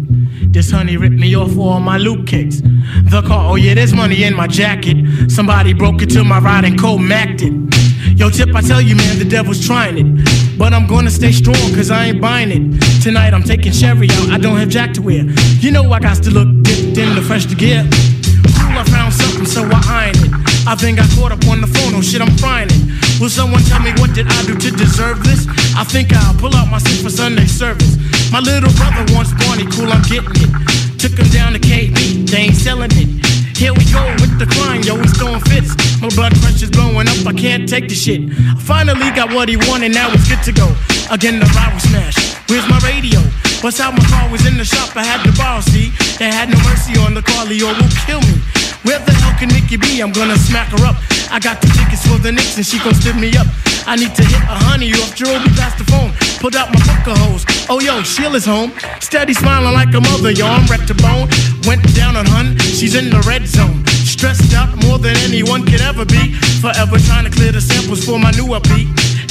This honey ripped me off all my loot cakes. The car, oh yeah, there's money in my jacket. Somebody broke into my ride and cold macked it. Yo, Tip, I tell you, man, the devil's trying it. But I'm gonna stay strong, cause I ain't buying it. Tonight I'm taking Sherry out, I don't have Jack to wear. You know I got to look dipped in the fresh to gear. Cool, I found something, so I iron it. I then got caught up on the phone, oh shit, I'm frying it. Will someone tell me what did I do to deserve this? I think I'll pull out my suit for Sunday service. My little brother wants Barney, cool, I'm getting it. Took him down to KB, they ain't selling it. Here we go with the crime, yo, he's throwing fits. My blood pressure's blowing up, I can't take the shit. I finally got what he wanted, now it's good to go. Again, the rival smash. Where's my radio? Bust out my car was in the shop, I had to borrow, see? They had no mercy on the car, Leo will kill me. Where the hell can Nikki be? I'm gonna smack her up. I got the tickets for the Knicks and she gon' stiff me up. I need to hit a honey off Jerobe past the phone. Pulled out my book of hoes. Oh yo, Sheila's home. Steady smiling like a mother, yo, I'm wrecked to bone. Went down on hun, she's in the red zone. Stressed out more than anyone could ever be. Forever trying to clear the samples for my new upbeat.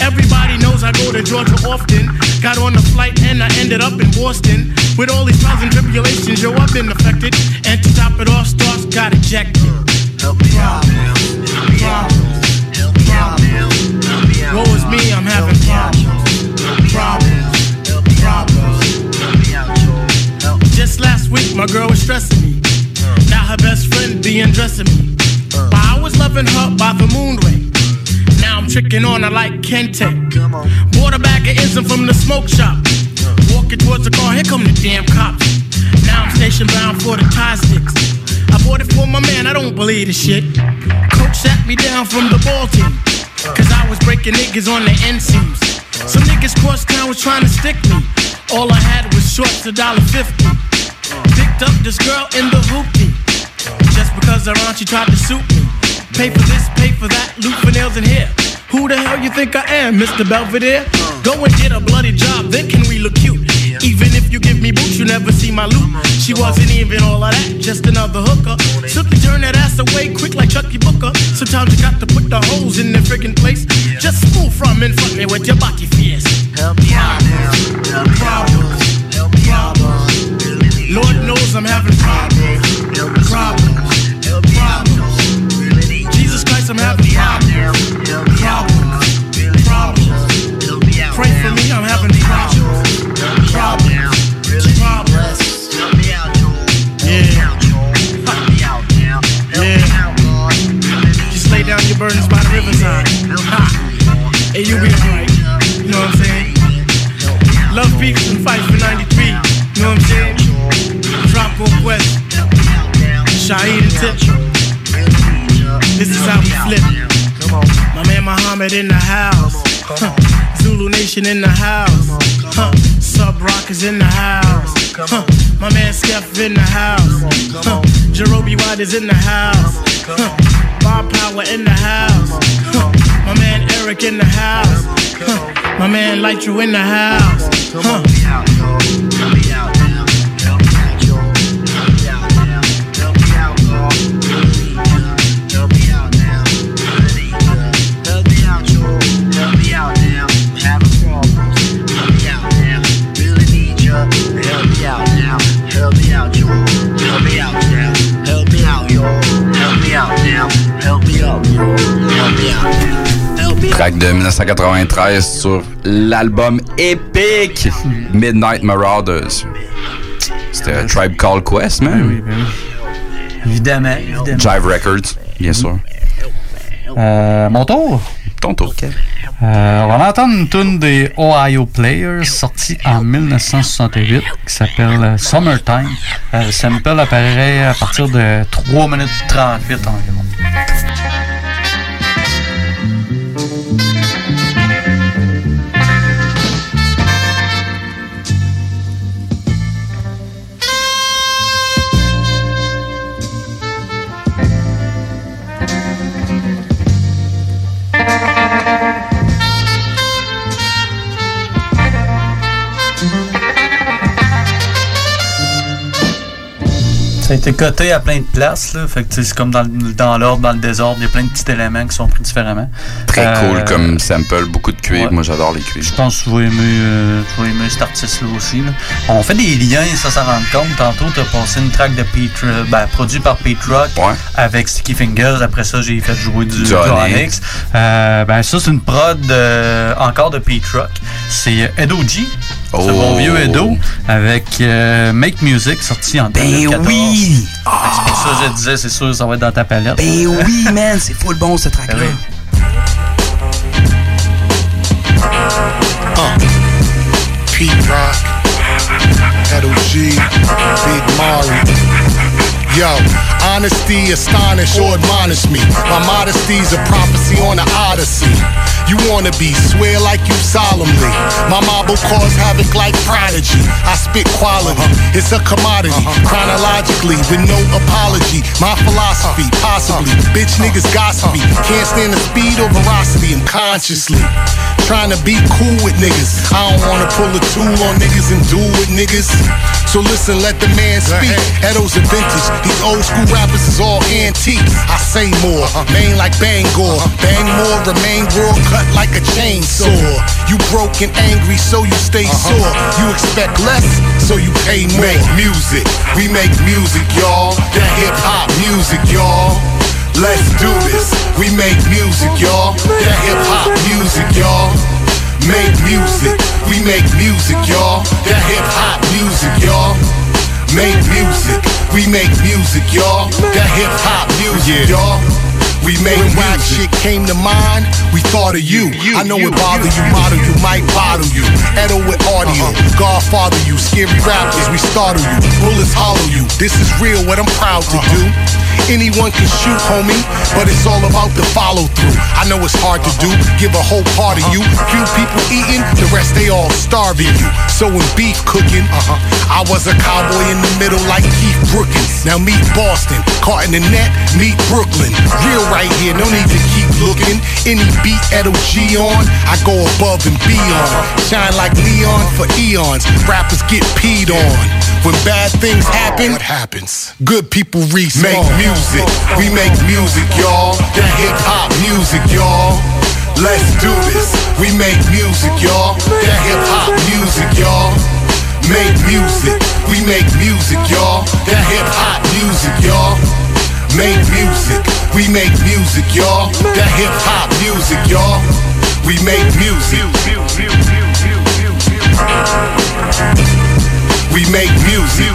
Everybody knows I go to Georgia often. Got on the flight and I ended up in Boston. With all these trials and tribulations, yo, I've been affected. And to top it off, stars got ejected. Help me out, Woe is me, I'm having problems. Problems. Problems. Just last week, my girl was stressing me. Now her best friend be undressing me. But I was loving her by the moonray. Now I'm tricking on her like Kente. Bought a bag of insulin from the smoke shop. Walking towards the car, here come the damn cops. Now I'm station bound for the tie sticks. I bought it for my man, I don't believe this shit. Coach sat me down from the ball team. Cause I was breaking niggas on the end seams. Some niggas cross town was trying to stick me. All I had was shorts, a dollar fifty. Picked up this girl in the hoopty. Just because her aunt she tried to suit me. Pay for this, pay for that, loot for nails and hair. Who the hell you think I am, Mr. Belvedere? Go and get a bloody job, then can we look cute? Even if you give me boots, you never see my loot. She wasn't even all of that, just another hooker. Simply turn that ass away quick like Chucky Booker. Sometimes you got to put the holes in their friggin' place. Just move from and fuck me with your body fierce. Help me out, problems, problems. Lord knows I'm having problems, problems, problems. Jesus I'm having problems, problems, problems. Pray for me, I'm having problems, problems. Yeah. Yeah. Just lay down your burdens by the riverside. Ha. Hey, you be alright. You know what I'm saying? Love peaks and fights for 93. You know what I'm saying? Drop go West. Shaheed and Tip. This is how we flip. My man Muhammad in the house. Huh. Zulu Nation in the house. Huh. Sub Rock is in the house. Huh. My man Steph in the house. Huh. Jerobe White is in the house. Huh. Bob Power in the house. Huh. My man Eric in the house. Huh. My man Lightru in the house. Huh. Track de 1993 sur l'album épique Midnight Marauders. C'était Tribe Called Quest, man. Évidemment, évidemment. Jive Records, bien sûr. Euh, mon tour? Ton tour. Euh, on va entendre une tune des Ohio Players sortie en 1968 qui s'appelle Summertime. Euh, le sample apparaît à partir de 3 minutes 38 environ. Ça a été coté à plein de places, là. Fait que c'est comme dans, dans l'ordre, dans le désordre, il y a plein de petits éléments qui sont pris différemment. Très Euh, cool comme sample, beaucoup de cuivre. ouais. Moi, j'adore les cuivres. Je pense que tu vas aimer, euh, cet artiste-là aussi. Là. On fait des liens, ça, ça rend compte. Tantôt, tu as passé une track de Pete, euh, ben, produit par Pete Rock avec Sticky Fingers. Après ça, j'ai fait jouer du, Du Onyx. Euh, ben, ça, c'est une prod encore de Pete Rock. C'est Edo G. C'est Oh. mon vieux Edo avec euh, Make Music sorti en 2014. Ben oui! Que C'est pour ça que je disais, c'est sûr, ça va être dans ta palette. Ben oui, man, c'est full bon ce track-là. Pete Rock, Edo G, Big Mari. Yo, honesty astonish or admonish me. My modesty's a prophecy on the odyssey. You wanna be, swear like you solemnly. My marble cause havoc like prodigy. I spit quality, it's a commodity. Chronologically, with no apology. My philosophy, possibly. Bitch niggas gossipy. Can't stand the speed or veracity. I'm consciously trying to be cool with niggas. I don't wanna pull a tool on niggas and do with niggas. So listen, let the man speak. Edo's a vintage. These old school rappers is all antiques. I say more, uh-huh. main like Bangor. Uh-huh. Bang more, remain raw, cut like a chainsaw. You broke and angry, so you stay uh-huh. sore. You expect less, so you pay more. Make music, we make music, y'all. That hip hop music, y'all. Let's do this. We make music, y'all. That hip hop music, y'all. Make music. We make music, y'all. That hip hop music, y'all. Make music. We make music, y'all. That hip hop music, y'all. We made rap shit came to mind, we thought of you. I know it bother you, model you, might bottle you. Edo with audio, uh-uh. Godfather you, scary rappers, we startle you. Bullets hollow you. This is real, what I'm proud to do. Uh-huh. Anyone can shoot, homie, but it's all about the follow through. I know it's hard to do, uh-huh. give a whole part of you. Uh-huh. Few people eating, the rest they all starving you. So when beef cooking, uh-huh, I was a cowboy in the middle like Keith Brookins. Now meet Boston, caught in the net, meet Brooklyn. Real right here, no need to keep looking. Any beat Edo G on, I go above and beyond. Shine like neon for eons. Rappers get peed on. When bad things happen, what happens? Good people respawn. Make music, we make music, y'all. That hip hop music, y'all. Let's do this. We make music, y'all. That hip hop music, y'all. Make music, we make music, y'all. That hip hop music, y'all. Make music, we make music, y'all. That hip hop music, y'all. We make music. We make music.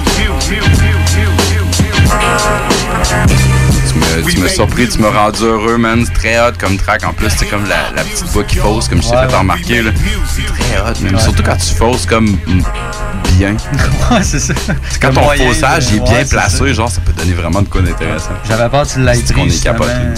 Tu m'as surpris, tu m'as rendu heureux, man. C'est très hot comme track. En plus, c'est comme la, la petite voix qui fausse, comme je t'ai Ouais, fait remarquer. là. C'est très hot, man. Ouais. Surtout quand tu fausses comme mm, bien. ouais, c'est ça. Quand Le ton moyen faussage il est bien placé, ça. genre, ça peut donner vraiment de quoi d'intéressant. J'avais peur que tu l'aies C'est qu'on pris. est capoté. Euh,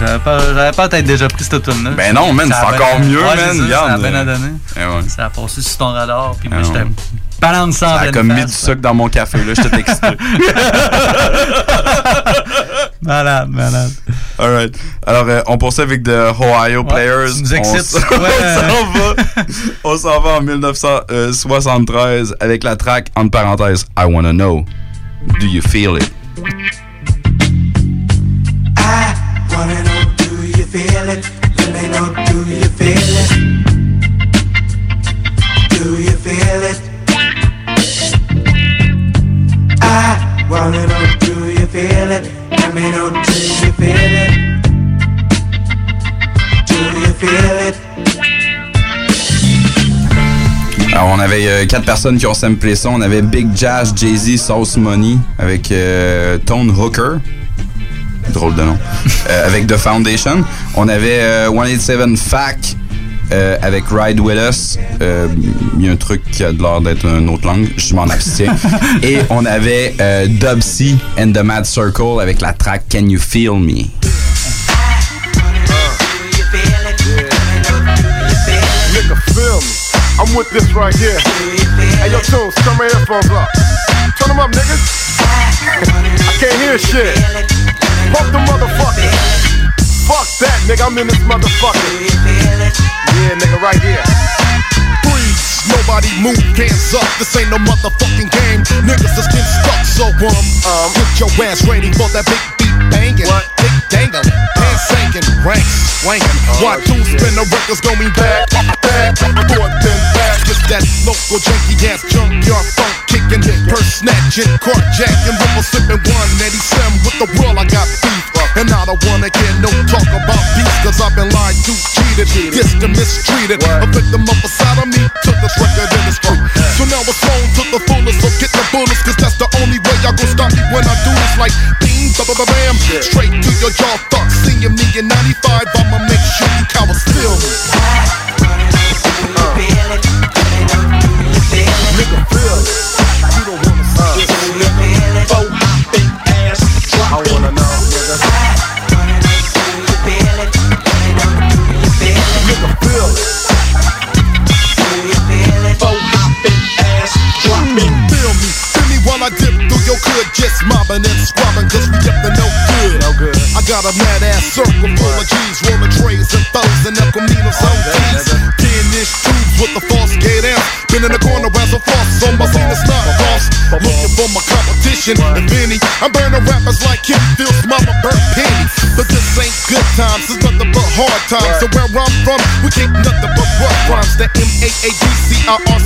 J'avais peur, peur d'être déjà pris cette tune là Ben non, man, c'est encore mieux, man, Ça a bien à donner. Eh. Ça a passé sur ton radar, puis moi, Ah j'étais en Ça a comme mis du sucre dans mon café, là. J'étais excité. malade, malade. Alright. Alors, euh, on poursuit avec The Ohio Players. tu nous excites On s- sur quoi, on euh? s'en va. On s'en va en 1973 avec la track, entre parenthèses, I Wanna Know. Do you feel it? Wanna know, do you feel it? Let me know, do you feel it? Do you feel it? I wanna know, me know, do you feel it? Do you feel it? Alors, on avait euh, quatre personnes qui ont samplé ça. On avait Big Jazz, Jay-Z, Sauce Money avec euh, Tone Hooker. Drôle de nom. Euh, avec The Foundation. On avait euh, 187 Fac euh, avec Ride With Us. Euh, Il y a un truc qui a de l'air d'être une autre langue. Je m'en abstiens. Et on avait euh, Dub C and The Mad Circle avec la track Can You Feel Me? I'm with this right here. Hey, yo, Tunes, turn my headphones up. Turn them up, nigga. I can't hear shit. Fuck the motherfucker. Fuck that, nigga. I'm in this motherfucker. Yeah, nigga, right here. Freeze, nobody move, hands up. This ain't no motherfucking game. Niggas just get stuck, so um, um, get your ass ready for that big beat banging, dick dangling, pants sinking, ranks swinging. One, two, spin the records going back, back, forth then back. It's that local junky ass junkyard funk kicking, purse snatching, court jacking, ripple sipping one, Eddie Sim with the world. I got beef, and I don't wanna hear no talk about peace, cause I've been lied to, cheated, dissed and mistreated. A victim of a sodomy, took this record in the street. So now it's on to the fullest, so get the bullets, cause that's the only way y'all gon' stop me when I do this. Like, bing, ba ba ba bam, straight to your jaw, fuck. Seeing me in 95, I'ma make sure you cowards feel just mobbing and squabbing cause we up to no good. No good. I got a mad ass circle full of G's, rolling trays and foes and El Caminos on G's. Ten inch tubes with the false gate out. Been in the corner as a floss, on my scene it's not false. Looking for my competition, if any. I'm burning rappers like Kim Phil's mama burnt penny. But this ain't good times, it's nothing but hard times. So where I'm from, we keep nothing but rough rhymes. That M-A-A-D-C-I-R-C-L-E.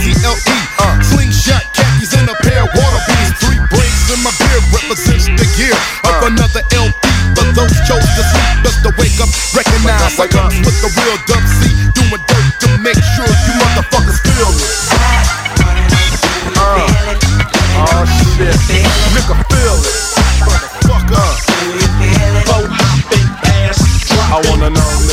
Slingshot khakis and a pair of water bees. Three in my beard represents the gear of another LP. For those chose to sleep, best to wake up, recognize I comes with the real dub C. Doing dirt to make sure you motherfuckers feel me. Uh, oh shit, nigga feel it. Motherfucker. Hopping ass. I wanna know,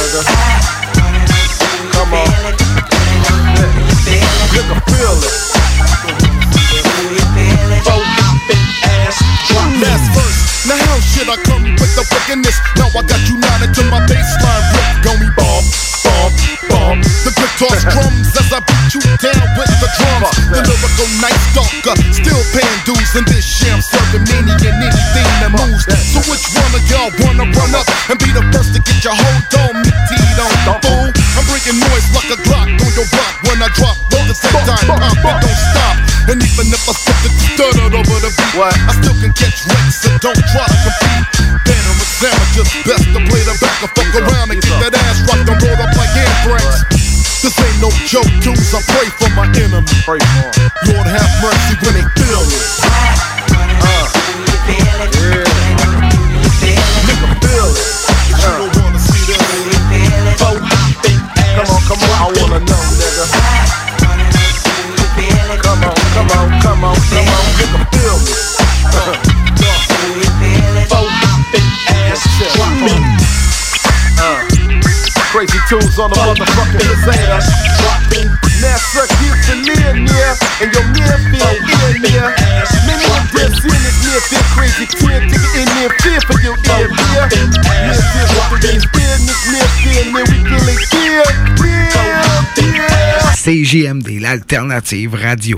still paying dues in this sham, serving many and anything that moves. So which one of y'all wanna run up and be the first to get your whole dome me? Teed on, fool. I'm bringing noise like a Glock on your block when I drop. At the same time, pop, it don't stop. And even if I slip it stuttered over the beat, I still can catch wrecks, so don't try to compete. Better examine, just best to play the back and fuck around and get that ass rocked and rolled up like anthrax. This ain't no joke, dudes. I pray my. Pray for Lord have mercy when they feel it. Uh, yeah. Nigga feel it. You don't wanna see this. Four hopping. Come on, come on, I wanna know, nigga. Come on, come on, come on, come on, nigga feel me. Four hopping ass dropping. Uh, crazy tunes on the motherfucking l'alternative radio.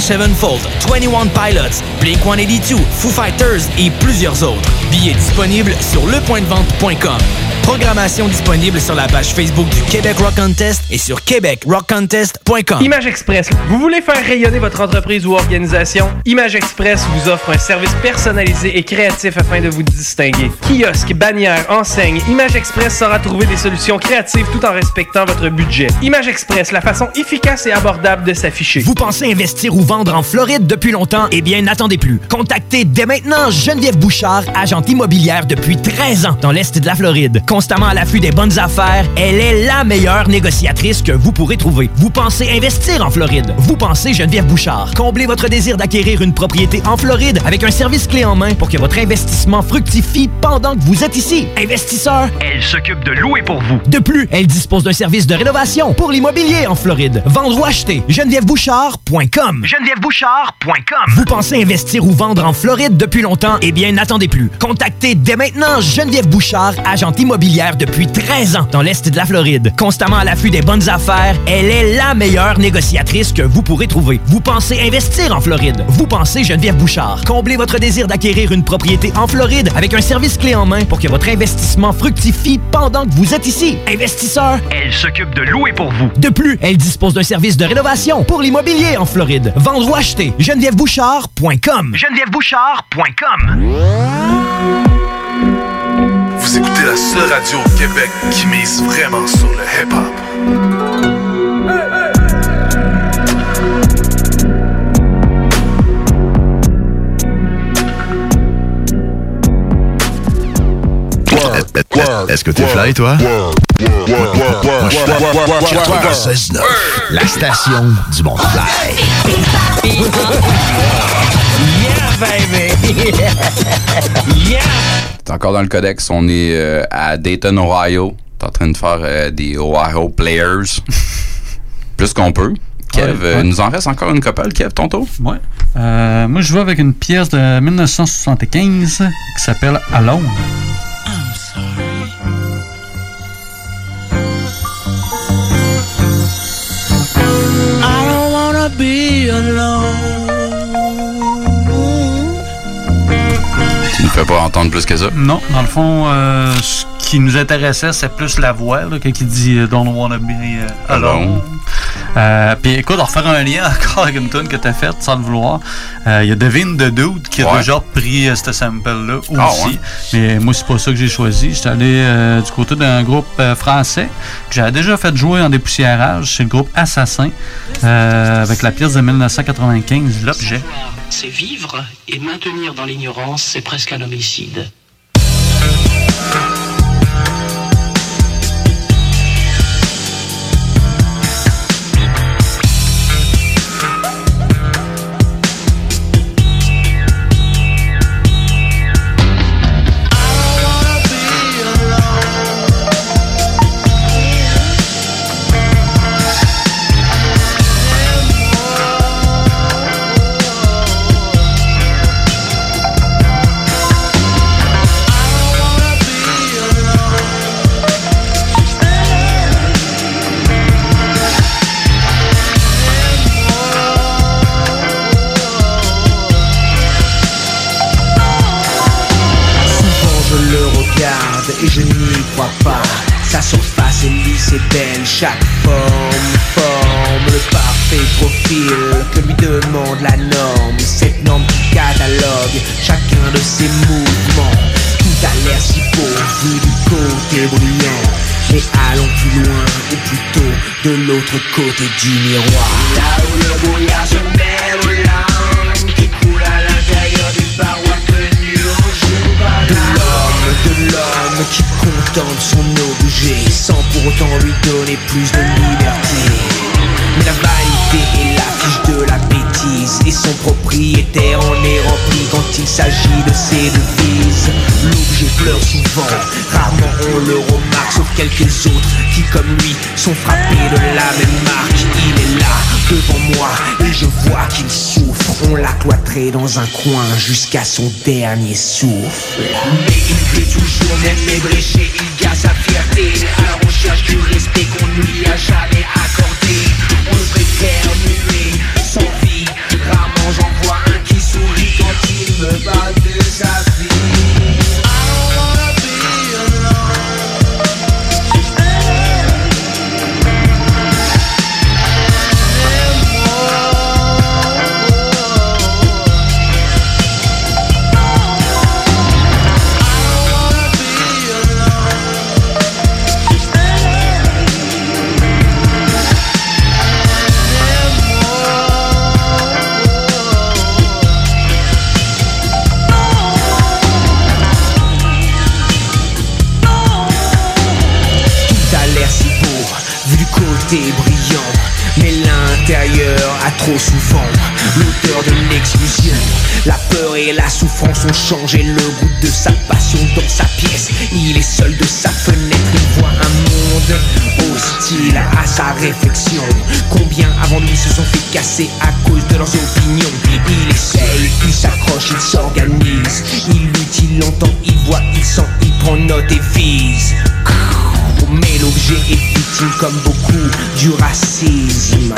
Sevenfold, 21 Pilots, Blink-182, Foo Fighters et plusieurs autres. Billets disponibles sur lepointdevente.com. Programmation disponible sur la page Facebook du Québec Rock Contest et sur québecrockcontest.com. Image Express. Vous voulez faire rayonner votre entreprise ou organisation? Image Express vous offre un service personnalisé et créatif afin de vous distinguer. Kiosque, bannière, enseigne, Image Express saura trouver des solutions créatives tout en respectant votre budget. Image Express, la façon efficace et abordable de s'afficher. Vous pensez investir ou vendre en Floride depuis longtemps? Eh bien, n'attendez plus. Contactez dès maintenant Geneviève Bouchard, agente immobilière depuis 13 ans dans l'Est de la Floride. Constamment à l'affût des bonnes affaires, elle est la meilleure négociatrice que vous pourrez trouver. Vous pensez investir en Floride? Vous pensez Geneviève Bouchard? Comblez votre désir d'acquérir une propriété en Floride avec un service clé en main pour que votre investissement fructifie pendant que vous êtes ici. Investisseur, elle s'occupe de louer pour vous. De plus, elle dispose d'un service de rénovation pour l'immobilier en Floride. Vendre ou acheter, genevièvebouchard.com. genevièvebouchard.com. Vous pensez investir ou vendre en Floride depuis longtemps? Eh bien, n'attendez plus. Contactez dès maintenant Geneviève Bouchard, agente immobilière Immobilière depuis 13 ans dans l'Est de la Floride. Constamment à l'affût des bonnes affaires, elle est la meilleure négociatrice que vous pourrez trouver. Vous pensez investir en Floride? Vous pensez Geneviève Bouchard? Comblez votre désir d'acquérir une propriété en Floride avec un service clé en main pour que votre investissement fructifie pendant que vous êtes ici. Investisseur, elle s'occupe de louer pour vous. De plus, elle dispose d'un service de rénovation pour l'immobilier en Floride. Vendre ou acheter, genevièvebouchard.com. genevièvebouchard.com. Vous écoutez la seule radio au Québec qui mise vraiment sur le hip-hop. Est-ce que t'es fly, toi? Moi, je suis 16-9, la station du monde fly. Yeah, baby! yeah! T'es encore dans le codex. On est euh, à Dayton, Ohio. T'es en train de faire euh, des Ohio Players. Plus qu'on peut. Kev, Ouais, euh, ouais. nous en reste encore une couple, Kev, ton tour? Ouais. Euh, moi, je joue avec une pièce de 1975 qui s'appelle Alone. I don't wanna be alone. Tu ne fais pas entendre plus que ça? Non, dans le fond, euh, ce qui nous intéressait, c'est plus la voix, là, quand il dit euh, Don't wanna be euh, alone. Euh, Puis écoute, on va refaire un lien encore avec une tune que t'as faite sans le vouloir. Euh, Il y a Devin the Dude qui a déjà pris euh, ce sample-là aussi. Ah ouais? Mais moi, c'est pas ça que j'ai choisi. J'étais allé euh, du côté d'un groupe euh, français que j'avais déjà fait jouer en dépoussiérage. C'est le groupe Assassin euh, avec la pièce de 1995, L'Objet. C'est vivre et maintenir dans l'ignorance, c'est presque un homicide. Chaque forme forme le parfait profil que lui demande la norme. Cette norme qui catalogue chacun de ses mouvements. Tout a l'air si beau vu du côté brillant. Mais allons plus loin, ou plutôt de l'autre côté du miroir. Là où le brouillard se qui contemple son objet sans pour autant lui donner plus de liberté. Mais la vanité est l'affiche de la bêtise et son propriétaire en est rempli quand il s'agit de ses devises. L'objet pleure souvent, rarement on le remarque, sauf quelques autres qui, comme lui, sont frappés de la même marque. Il est là, devant moi, et je vois qu'il. On l'a cloîtré dans un coin jusqu'à son dernier souffle. Mais il veut toujours même ébrécher, il garde sa fierté à la recherche du respect qu'on ne lui a jamais ont changé le goût de sa passion dans sa pièce. Il est seul de sa fenêtre, il voit un monde hostile à sa réflexion. Combien avant lui se sont fait casser à cause de leurs opinions. Il essaye, il s'accroche, il s'organise. Il lutte, il entend, il voit, il sent, il prend note et vise. Mais l'objet est victime comme beaucoup du racisme.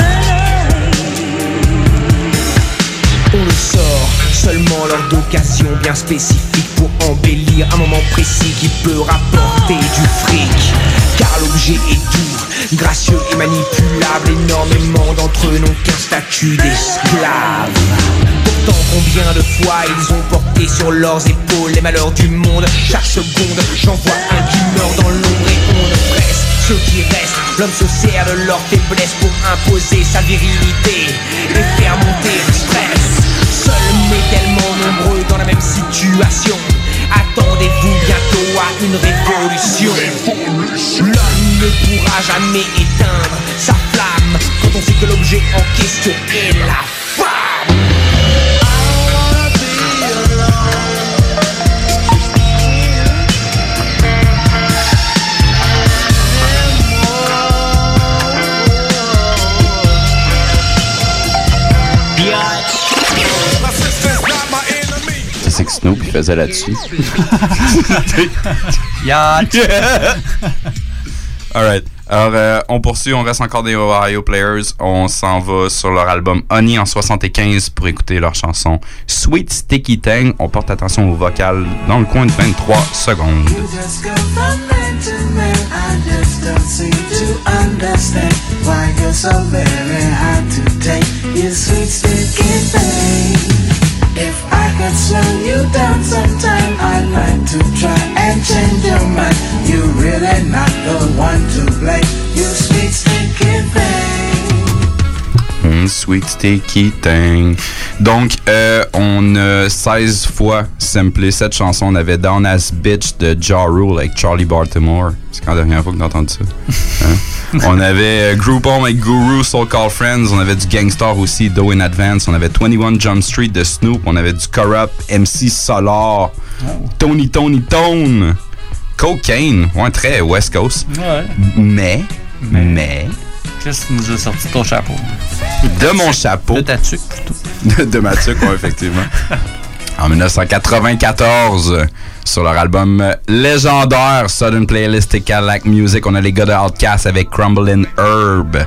Seulement lors d'occasions bien spécifiques pour embellir un moment précis qui peut rapporter du fric. Car l'objet est doux, gracieux et manipulable. Énormément d'entre eux n'ont qu'un statut d'esclave. Pourtant combien de fois ils ont porté sur leurs épaules les malheurs du monde Chaque seconde j'en vois un qui meurt dans l'ombre et on ne presse ceux qui restent L'homme se sert de leur faiblesse pour imposer sa virilité Et faire monter le stress tellement nombreux dans la même situation. Attendez-vous bientôt à une révolution. L'homme ne pourra jamais éteindre sa flamme Quand on sait que l'objet en question est la que Snoop il faisait là-dessus. Yacht. Alright. Alors, euh, on poursuit, on reste encore des Ohio Players. On s'en va sur leur album Honey en 75 pour écouter leur chanson Sweet Sticky Tang. On porte attention au vocal dans le coin de 23 secondes. You thing. Could slow you down sometime, I'd like to try and change your mind. You're really not the one to blame. You sweet sticky thing. Hmm, sweet Sticky Tang. Donc, euh, on a 16 fois samplé cette chanson. On avait Down As Bitch de Ja Rule avec Charlie Baltimore. C'est quand la dernière fois que t'as entendu ça? Hein? on avait euh, Group Home avec Guru, Soul Call Friends. On avait du Gangstar aussi, Do in Advance. On avait 21 Jump Street de Snoop. On avait du Corrupt, MC Solar, Tony Tony Tone, Cocaine. Ouais, très West Coast. Ouais. Mais, mais, Qu'est-ce que nous a sorti de ton chapeau? de mon chapeau. De ta tuque, plutôt. de ma tuque, ouais, effectivement. En 1994, sur leur album légendaire Sudden Playlistic Cadillac Music, on a les gars de Outcast avec Crumbling Herb.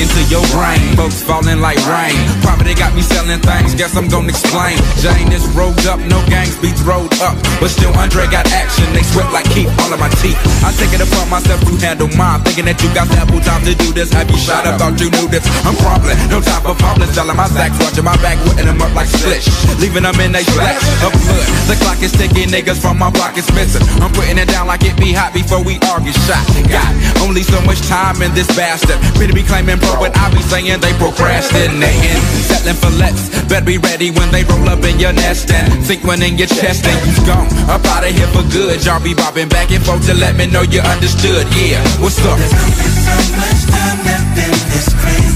Into your brain. Folks falling like rain. Probably got me selling things. Guess I'm gonna explain. Jane is rolled up, no gangs beats rolled up. But still, Andre got action. They sweat like keep all of my teeth. I take it upon myself to handle mine. Thinking that you got ample time to do this. Have you shot up? Thought you knew this. I'm crumbling. No time for fumbling. Selling my sacks. Watching my back. Whipping them up like slish. Leaving them in they flesh of blood. The clock is ticking. Niggas from my block is missing. I'm putting it down like it be hot before we argue. Shot. Got only so much time in this bastard. Better be claiming bro, but I be saying they procrastinating. Settling for less. Better be ready when they roll up in your nest and sink one in your chest and you gone. Up out of here for good. Y'all be bobbing back and forth to let me know you understood. Yeah, what's up? So much time left in this crazy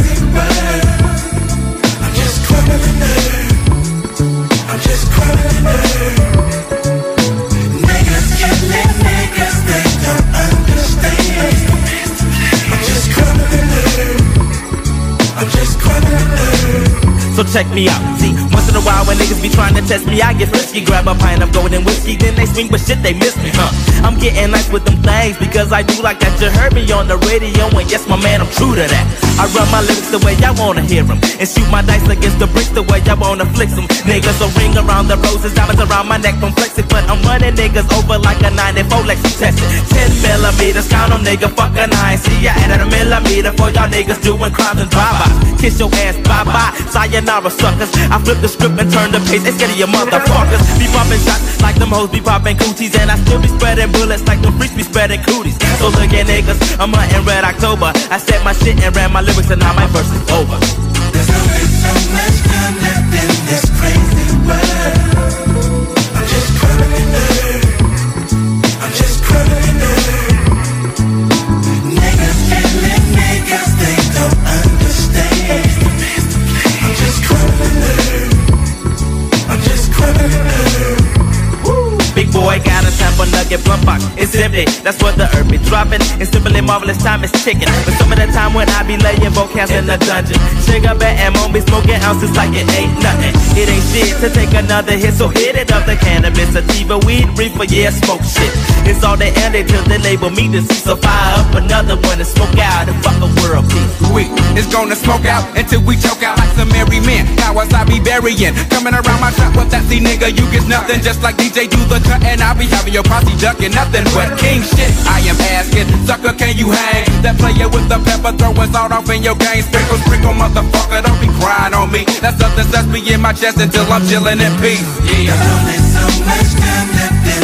So check me out. See, once in a while when niggas be trying to test me, I get frisky. Grab a pint of golden whiskey, then they swing, but shit, they miss me, huh? I'm getting nice with them things because I do like that. You heard me on the radio, and yes, my man, I'm true to that. I run my lyrics the way I wanna hear them, and shoot my dice against the bricks the way I wanna flex them. Niggas so ring around the roses, diamonds around my neck, don't flex it, but I'm running niggas over like a 94 Lexus test it. 10 millimeters, count on nigga, fuck a nine. See, I added a millimeter for y'all niggas doing crimes and drive-bys. Kiss your ass, bye-bye, sayonara suckers. I flip the script and turn the page, scared of your motherfuckers. Be popping shots like them hoes be popping cooties, and I still be spreading bullets like them freaks be spreading cooties. So look at niggas, I'm hunting red October. I said my shit and ran my lyrics, and now my verse is over. There's only so much time left nugget blunt box. Empty, that's what the herb be dropping. It's simply marvelous time is ticking. But some of the time when I be laying vocals in the dungeon. Sugar bet and won't be smoking ounces like it ain't nothing. It ain't shit to take another hit, so hit it up the cannabis, sativa, weed, reefer, yeah, smoke shit. It's all they end till they label me to see, so fire up another one and smoke out and fuck a world peace. We is gonna smoke out until we choke out like some merry men. Cowards I be burying. Coming around my shop with that C nigga, you get nothing. Just like DJ do the cut, and I be having your posse ducking nothing but king shit. I am asking, sucker, can you hang? That player with the pepper throwing salt off in your game. Sprinkle, sprinkle, motherfucker, don't be crying on me. That's something that's be in my chest until I'm chilling in peace. Yeah. There's only so much time left in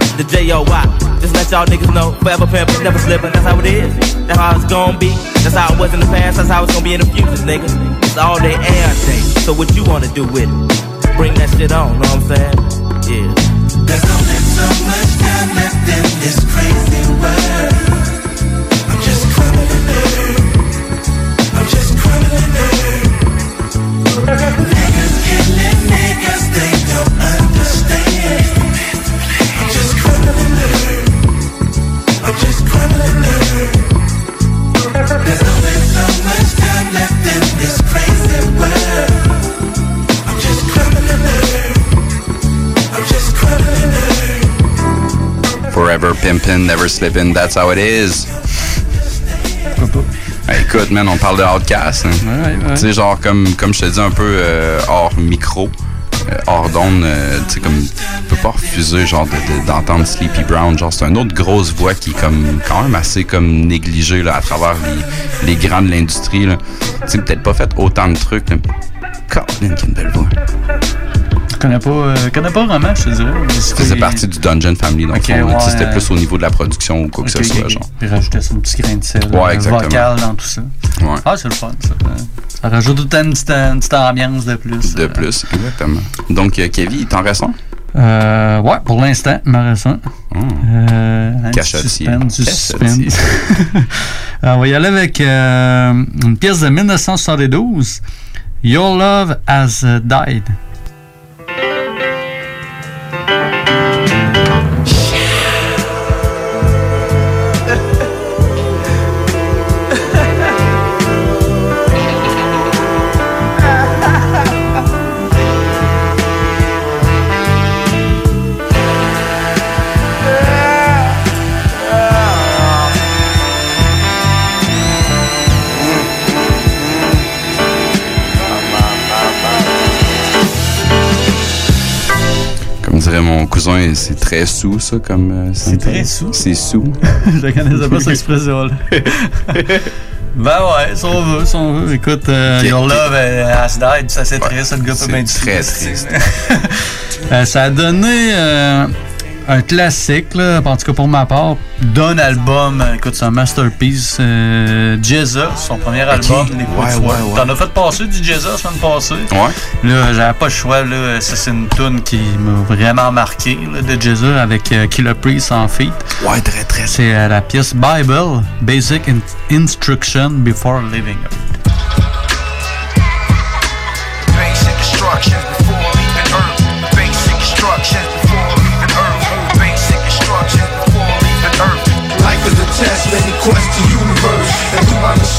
the J-O-Y. Just let y'all niggas know, forever pimpin', never slippin', that's how it is. That's how it's gonna be. That's how it was in the past, that's how it's gonna be in the future, nigga. It's all day and day. So what you wanna do with it? Bring that shit on, know what I'm saying? Yeah. There's only so much time left in this crazy world. Forever pimpin', never slippin', that's how it is. Hey, écoute, man, on parle de Outcast. hein. ouais. Tu sais, genre, comme, comme je te dis, un peu euh, hors micro, euh, hors d'onde, euh, tu sais, comme, tu peux pas refuser, genre, de- de- d'entendre Sleepy Brown. Genre, c'est une autre grosse voix qui est comme, quand même assez, comme, négligée, là, à travers les, les grands de l'industrie, là. Tu sais, peut-être pas fait autant de trucs, là. Colin, une belle voix. Je connais pas, euh, connais pas vraiment, je te dirais. Ça faisait partie du Dungeon Family, donc Ok, tu sais, ouais. c'était plus au niveau de la production ou quoi que ce soit, ok. genre. Puis rajouter son petit grain de sel Ouais, euh, vocal dans tout ça. Ouais. Ah, c'est le fun, ça. Ça rajoute tout le temps une petite, une petite ambiance de plus. De plus, exactement. Donc, euh, Kevin, il t'en reste un? Euh, ouais, pour l'instant, il m'en reste un. Euh, un Cachotier. on va y aller avec euh, une pièce de 1972. Your Love Has Died. Cousin, c'est très sous, ça, comme... euh, C'est très sous? C'est sous. Je connaissais pas cette expression-là. ben ouais, si on veut, si on veut. Écoute, euh. Your Love euh, Has Died, ça c'est triste, le gars peut bien très triste. Euh, ça a donné euh, un classique, là, en tout cas pour ma part, d'un album, euh, écoute, c'est un masterpiece. Euh, Jezza, son premier album. les Ouais, ouais, ouais. T'en as fait passer du Jezza la semaine passée? Ouais. Là, j'avais pas le choix. Là, c'est une tune qui m'a vraiment marqué là, de Jezza avec euh, Killer Priest en feat. Ouais, très, très. C'est euh, la pièce Bible, Basic In- Instruction Before Living Earth.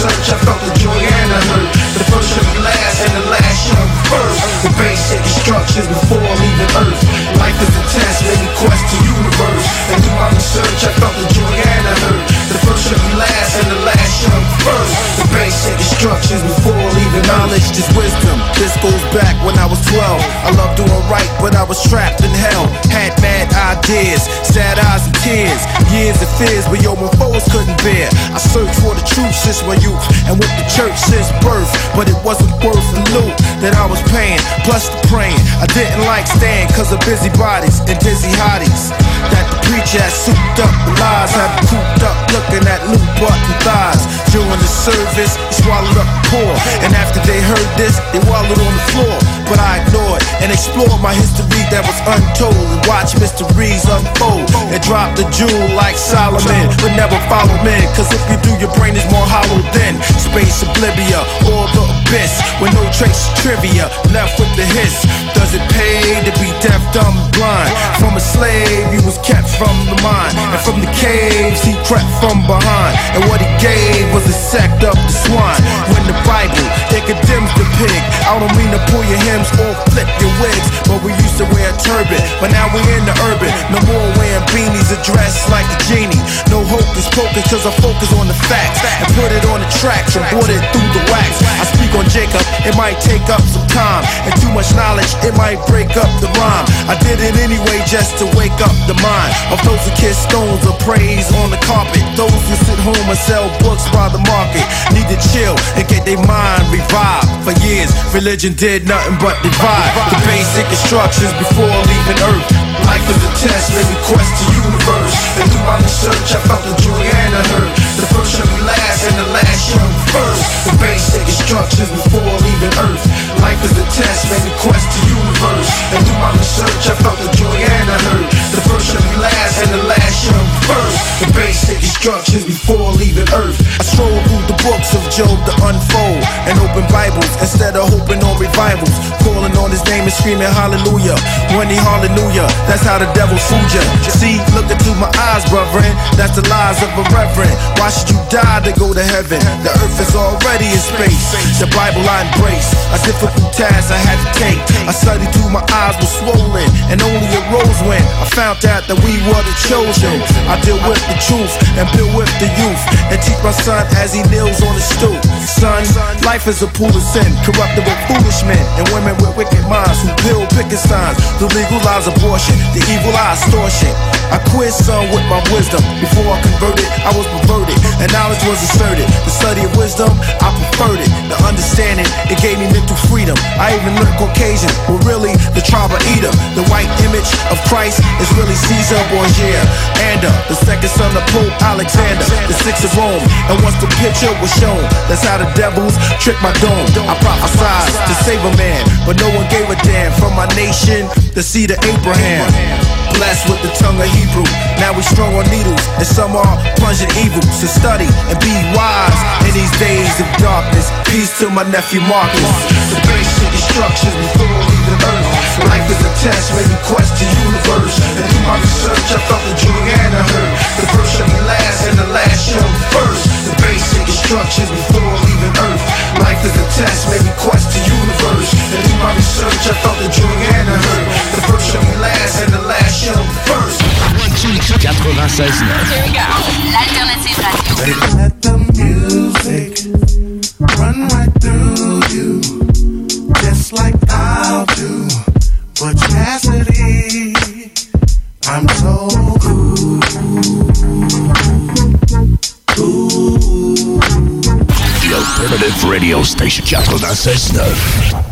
Research, I felt the joy and the hurt. The first be last, and the last be first. The basic instructions before leaving Earth. Life is a test, made me question the universe. And through my research, I felt the joy and the hurt. The first be last, and the last be first. The basic instructions before leaving Knowledge is wisdom. This goes back when I was 12. I loved doing right, but I was trapped in hell. Had mad ideas, sad eyes and tears. Years of fears, but yo, my foes couldn't bear. I searched for the truth since my youth and with the church since birth. But it wasn't worth the loot that I was paying, plus the praying. I didn't like staying cause of busybodies and dizzy hotties. That the preacher had souped up, the lies had me cooped up, looking at loot button thighs. Doing the service, he swallowed up poor. And after they heard this, they wallowed on the floor. But I ignored and explored my history that was untold and watched mysteries unfold and drop the jewel like Solomon. But never follow men, cause if you do, your brain is more hollow than space oblivia or the abyss with no trace trivia left with the hiss. Does it pay to be deaf, dumb, blind? From a slave, he was kept from the mind, and from the caves he crept from behind. And what he gave was a sect of the swine. When the Bible it condemns the pig, I don't mean to pull your hems or flip your wigs, but we used to wear a turban, but now we in the urban. No more wearing beanies, or dressed like a genie. No hocus pocus, cause I focus on the facts and put it on the tracks and brought it through the wax. I speak on Jacob, it might take up some time, and too much knowledge, it might break up the rhyme. I did it anyway just to wake up the mind of those who kiss stones of praise on the carpet. Those who sit home and sell books by the market need to chill and get their mind revived. For years, religion did nothing but divide the basic instructions before leaving Earth. Life is a test, made me quest the universe. And through my research, I found the and I heard the first shall be and the last shall first. The basic instructions before leaving Earth. Life is a test, made me quest to universe. And through my research, I found the joy and I heard the first shall be last and the last shall be first. The basic instructions before leaving Earth. I stroll through the books of Job to unfold and open Bibles instead of hoping on revivals. Calling on his name and screaming hallelujah. When he hallelujah, that's how the devil fooled ya. See, look into my eyes, brethren. That's the lies of a reverend. Why should you die to go to heaven? The earth is already in space. The Bible I embrace. A difficult task I had to take. I studied till my eyes were swollen and only arose when I found out that we were the chosen. I deal with the truth and build with the youth and teach my son as he kneels on the stoop. Son, life is a pool of sin, corrupted with foolish men and women with wicked minds who build picket signs to legalize abortion, the evil eye extortion. I quit some with my wisdom. Before I converted, I was perverted, and knowledge was asserted. The study of wisdom, I preferred it. The understanding, it gave me mental freedom. I even learned Caucasian, but really the tribe of Edom. The white image of Christ is really Caesar Borgia. And the second son of Pope Alexander, the sixth of Rome. And once the picture was shown, that's how the devils trick my dome. I prophesied to save a man, but no one gave a damn. From my nation, the seed of Abraham. Blessed with the tongue of Hebrew. Now we strong on needles, and some are plunging evil. So study and be wise in these days of darkness. Peace to my nephew Marcus. The basic instructions before leaving Earth. Life is a test, made me quest the universe. And through my research, I felt the I heard the first shall be last and the last shall be first. The basic instructions before leaving Earth. Life is a test, made me quest the universe. And through my research, I felt the I heard the first shall be last and the last shall be first. 96 L'alternative radio. Let the music run right through you, just like I'll do. But Cassidy, I'm so cool. The Alternative Radio Station 96.9.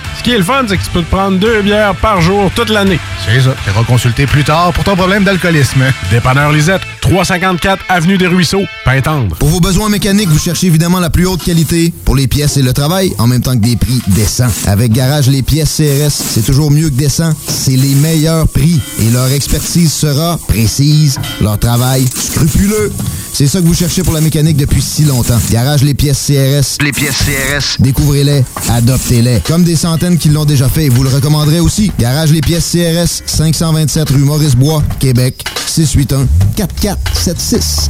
Ce qui est le fun, c'est que tu peux te prendre deux bières par jour toute l'année. C'est ça. Tu consulter plus tard pour ton problème d'alcoolisme. Dépanneur Lisette, 354 Avenue des Ruisseaux, Pintendre. Pour vos besoins mécaniques, vous cherchez évidemment la plus haute qualité pour les pièces et le travail, en même temps que des prix décents. Avec Garage Les Pièces CRS, c'est toujours mieux que décent. C'est les meilleurs prix et leur expertise sera précise, leur travail scrupuleux. C'est ça que vous cherchez pour la mécanique depuis si longtemps. Garage les pièces CRS. Les pièces CRS. Découvrez-les, adoptez-les. Comme des centaines qui l'ont déjà fait, vous le recommanderez aussi. Garage les pièces CRS, 527 rue Maurice-Bois, Québec, 681 4476.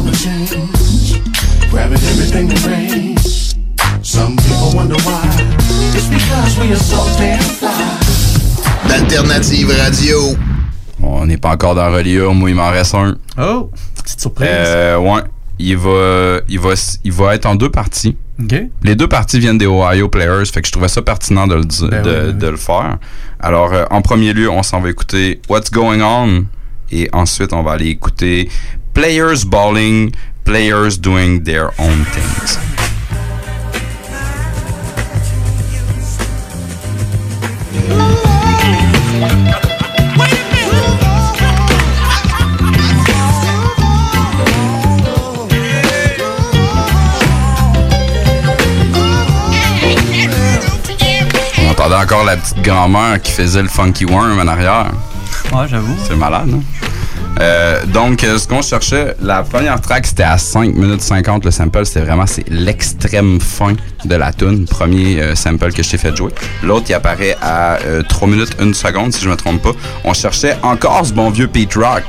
Never gonna change. Grabbing everything that rains. Some people wonder why. It's because we are so damn fly. D'Alternative Radio. On n'est pas encore dans Reliure, moi il m'en reste un. Oh, petite surprise. Euh, ouais. Il va, il, va, il va être en deux parties. Les deux parties viennent des Ohio Players, fait que je trouvais ça pertinent de le, Ben de, oui, oui. de le faire. Alors, euh, en premier lieu, on s'en va écouter What's Going On, et ensuite, on va aller écouter Players Balling, Players Doing Their Own Things. On entendait encore la petite grand-mère qui faisait le funky worm en arrière. Ouais, j'avoue. C'est malade, hein? Euh, donc, euh, ce qu'on cherchait, la première track, c'était à 5 minutes 50. Le sample, c'était vraiment c'est l'extrême fin de la tune. Premier euh, sample que je t'ai fait jouer. L'autre, il apparaît à euh, 3 minutes 1 seconde, si je me trompe pas. On cherchait encore ce bon vieux Pete Rock.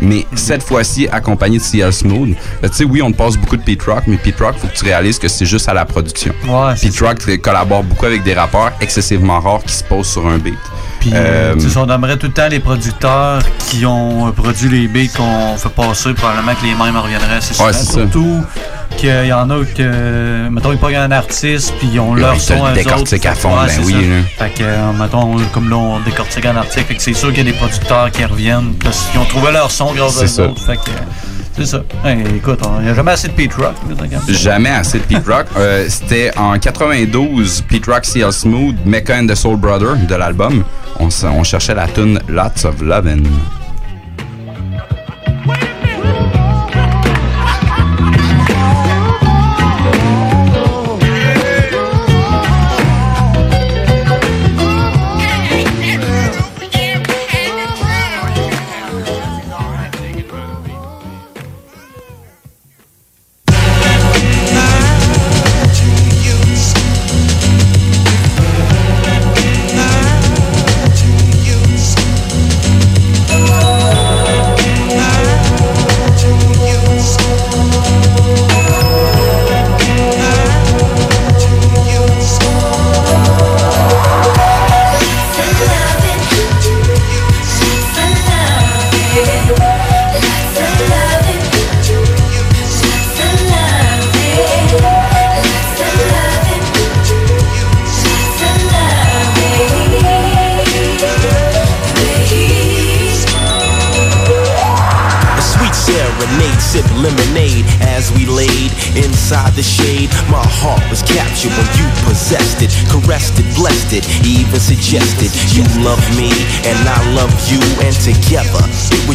Mais cette fois-ci, accompagné de CL Smooth. Tu sais, oui, on te passe beaucoup de Pete Rock, mais Pete Rock, faut que tu réalises que c'est juste à la production. Ouais, Pete Rock collabore beaucoup avec des rappeurs excessivement rares qui se posent sur un beat. Puis, euh, Euh, on aimerait tout le temps les producteurs qui ont euh, produit les beats qu'on fait passer, probablement que les mêmes reviendraient assez. Ouais, c'est ça. Surtout qu'il y en a que, mettons, ils prennent un artiste, puis ils ont leur son à autres. à fond, ben c'est oui. Fait que, mettons, comme là, on décortique un article, fait que c'est sûr qu'il y a des producteurs qui reviennent parce qu'ils ont trouvé leur son grâce à eux ça. autres. Fait que, c'est ça. Hey, écoute, il n'y a jamais assez de Pete Rock. Jamais assez de Pete Rock. Euh, C'était en 92, Pete Rock CL Smooth, Mecca and the Soul Brother de l'album. On, cherchait la tune Lots of Lovin'.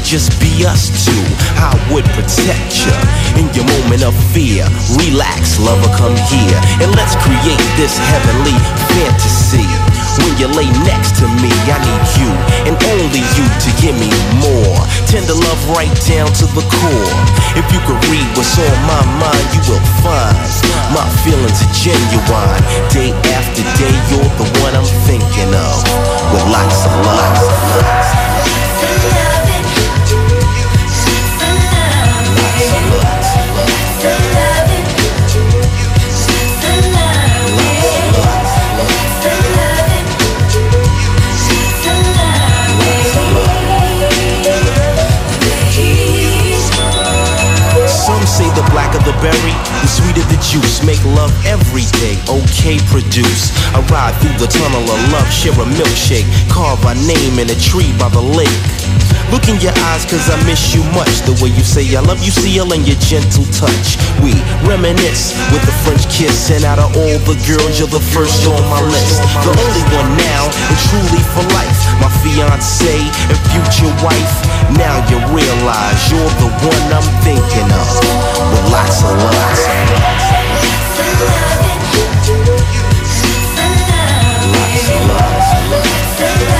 Just be us two. I would protect you in your moment of fear. Relax, lover, come here and let's create this heavenly fantasy. When you lay next to me, I need you and only you to give me more. Tender love right down to the core. If you could read what's on my mind, you will find my feelings are genuine. Day after day, you're the one I'm thinking of. With lots of love. Some say the of the berry, the sweeter the juice. Make love every day, okay produce. I ride through the tunnel of love, share a milkshake, carve our name in a tree by the lake. Look in your eyes cause I miss you much The way you say I love you, seal and your gentle touch We reminisce with a French kiss And out of all the girls, you're the first on my list The only one now, and truly for life My fiance and future wife Now you realize you're the one I'm thinking of. With lots of love You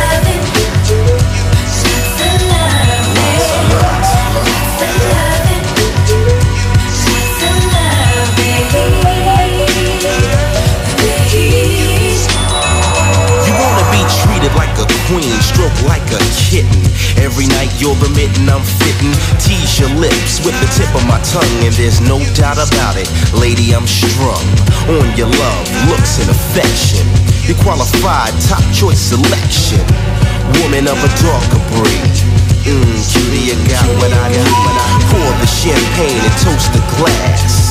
a queen, stroked like a kitten. Every night you're the mitten I'm fitting. Tease your lips with the tip of my tongue, and there's no doubt about it. Lady, I'm strung on your love, looks, and affection. You're qualified, top choice selection. Woman of a darker breed. Mmm, cutie, you got what I need. Pour the champagne and toast the glass.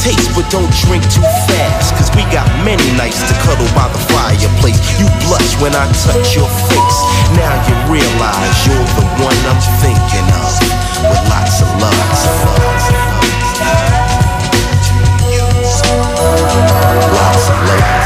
Taste but don't drink too fast Cause we got many nights to cuddle by the fireplace You blush when I touch your face Now you realize you're the one I'm thinking of With lots of love Lots of love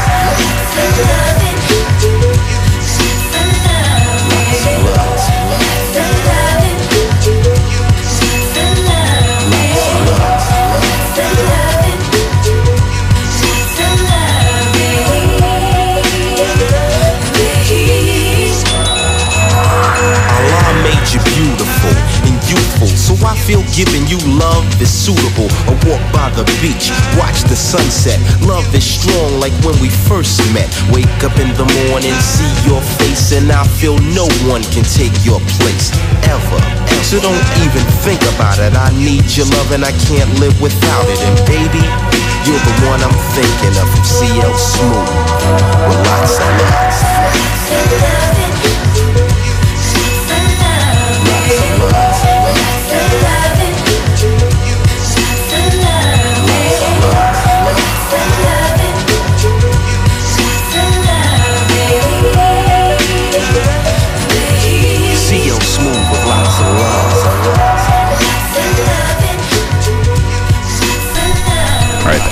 I feel giving you love is suitable. A walk by the beach, watch the sunset. Love is strong like when we first met. Wake up in the morning, see your face, and I feel no one can take your place ever. So don't even think about it. I need your love and I can't live without it. And baby, you're the one I'm thinking of from CL Smooth with lots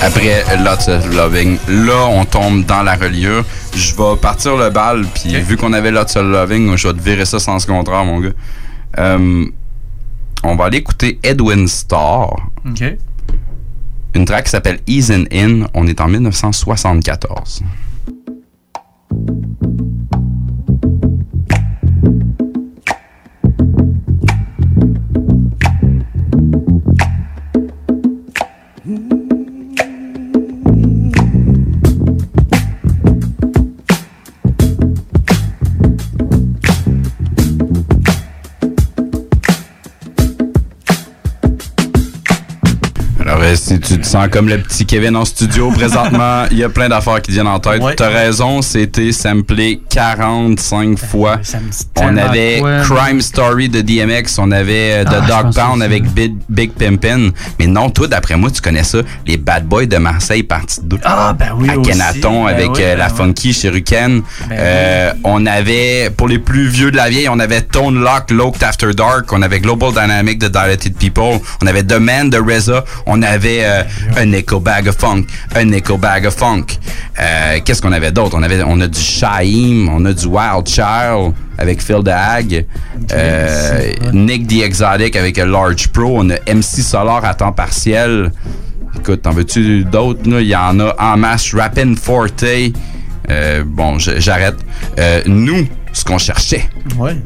après Lots of Loving, là, on tombe dans la reliure. Je vais partir le bal, puis vu qu'on avait Lots of Loving, je vais te virer ça sans ce contraire, mon gars. Euh, on va aller écouter Edwin Starr. OK. Une track qui s'appelle Easin' In. On est en 1974. Sens comme le petit Kevin en studio présentement, il y a plein d'affaires qui viennent en tête. Ouais. T'as raison, c'était samplé 45 fois. On avait quoi, Crime Story de DMX, on avait euh, Ah, The je Dog Pound avec Big, Big Pimpin. Mais non, toi, d'après moi, tu connais ça. Les Bad Boys de Marseille, partie 2. Ah, ben oui, À aussi. Kenaton Ben avec oui, euh, ben la oui. Funky Shuriken. Ben Euh, On avait, pour les plus vieux de la vieille, on avait Tone Lock, Locked After Dark. On avait Global Dynamic de Dilated People. On avait The Man de RZA. On avait euh, un Nickel Bag of Funk. Un Nickel Bag of Funk. Euh, Qu'est-ce qu'on avait d'autre? On avait, on a du Shaim. On a du Wild Child avec Phil the Hag. Euh, Nick the Exotic avec a Large Pro. On a MC Solar à temps partiel. Écoute, t'en veux-tu d'autres? là? Il y en a en masse. Rappin' Forte. Euh, bon, j'arrête. Euh, nous, ce qu'on cherchait, Ouais.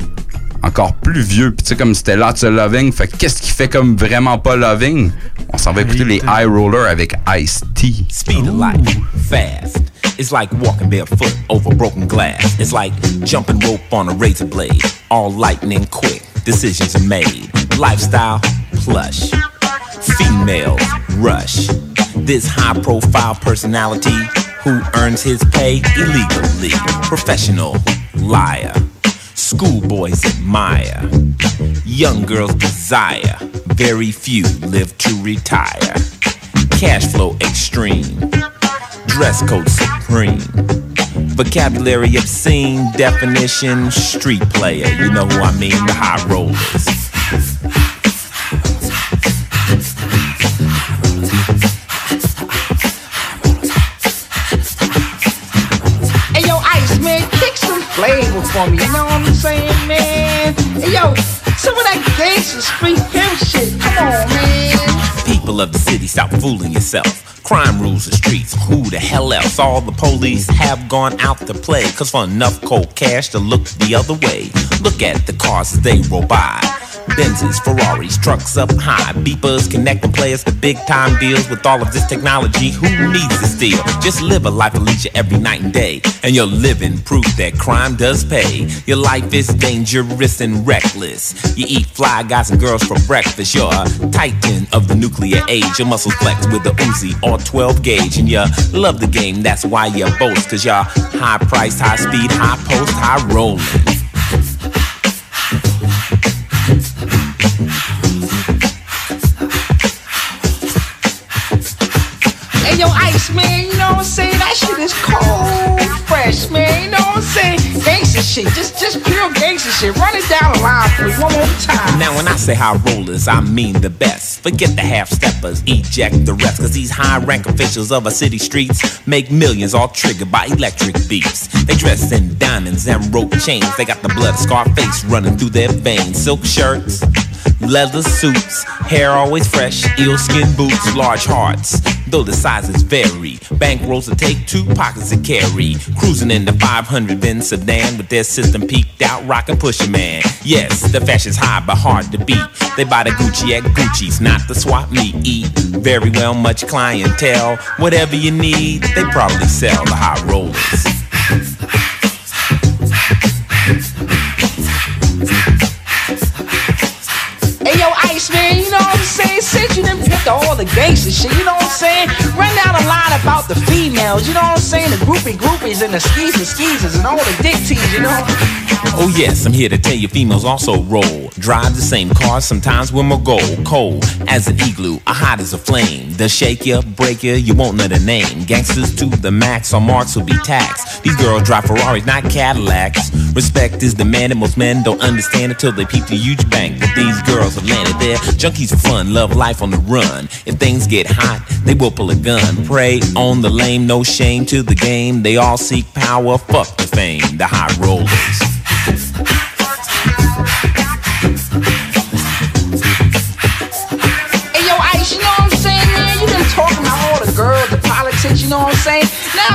Encore plus vieux, puis tu sais, comme c'était Lots of Loving, fait que qu'est-ce qui fait comme vraiment pas Loving? On s'en va écouter les High Roller avec Ice-T. Speed of life, fast. It's like walking barefoot over broken glass. It's like jumping rope on a razor blade. All lightning quick, decisions are made. Lifestyle, plush. Females, rush. This high profile personality who earns his pay illegally. Professional, liar. Schoolboys admire. Young girls desire. Very few live to retire. Cash flow extreme dress code supreme. Vocabulary obscene, definition street player. You know who I mean, the high rollers. For me. You know Yo, some of that gangster street pimp shit. Come on, man. People of the city, stop fooling yourself. Crime rules the streets. Who the hell else? All the police have gone out to play. Cause for enough cold cash to look the other way. Look at the cars as they roll by. Benzes, Ferraris, trucks up high. Beepers connecting players to big time deals with all of this technology. Who needs to steal? Just live a life of leisure every night and day. And you're living proof that crime does pay. Your life is dangerous and reckless. You eat fly guys and girls for breakfast. You're a titan of the nuclear age. Your muscles flex with a Uzi or 12 gauge. And you love the game, that's why you boast. Cause you're high priced, high speed, high post, high rolling. I'm saying? That shit is cold, fresh, man. I'm saying? Gangster shit, just just pure gangster shit. Run it down the line for me one more time. Now, when I say high rollers, I mean the best. Forget the half steppers, eject the rest. Cause these high rank officials of our city streets make millions all triggered by electric beats. They dress in diamonds and rope chains. They got the blood of Scarface running through their veins. Silk shirts, leather suits, hair always fresh, eel skin boots, large hearts. Though the sizes vary, bankrolls to take two pockets to carry. Cruising in the 500 Benz sedan with their system peaked out, rockin' pusher man. Yes, the fashion's high but hard to beat. They buy the Gucci at Gucci's, not the swap meet. Eat very well, much clientele. Whatever you need, they probably sell the high rollers. You all the gangster shit, you know what I'm saying? Run down a line about the females, you know what I'm saying? The groupie groupies and the and skeezers and all the dick tees, you know? Oh yes, I'm here to tell you females also roll. Drive the same cars, sometimes with more gold. Cold as an igloo, a hot as a flame. They'll shake you, break you, you won't know the name. Gangsters to the max, on marks will be taxed. These girls drive Ferraris, not Cadillacs. Respect is demanded, most men don't understand until they peep the huge bank. But these girls have landed there. Junkies for fun, love life on the run. If things get hot, they will pull a gun. Prey on the lame, no shame to the game. They all seek power, fuck the fame. The high rollers.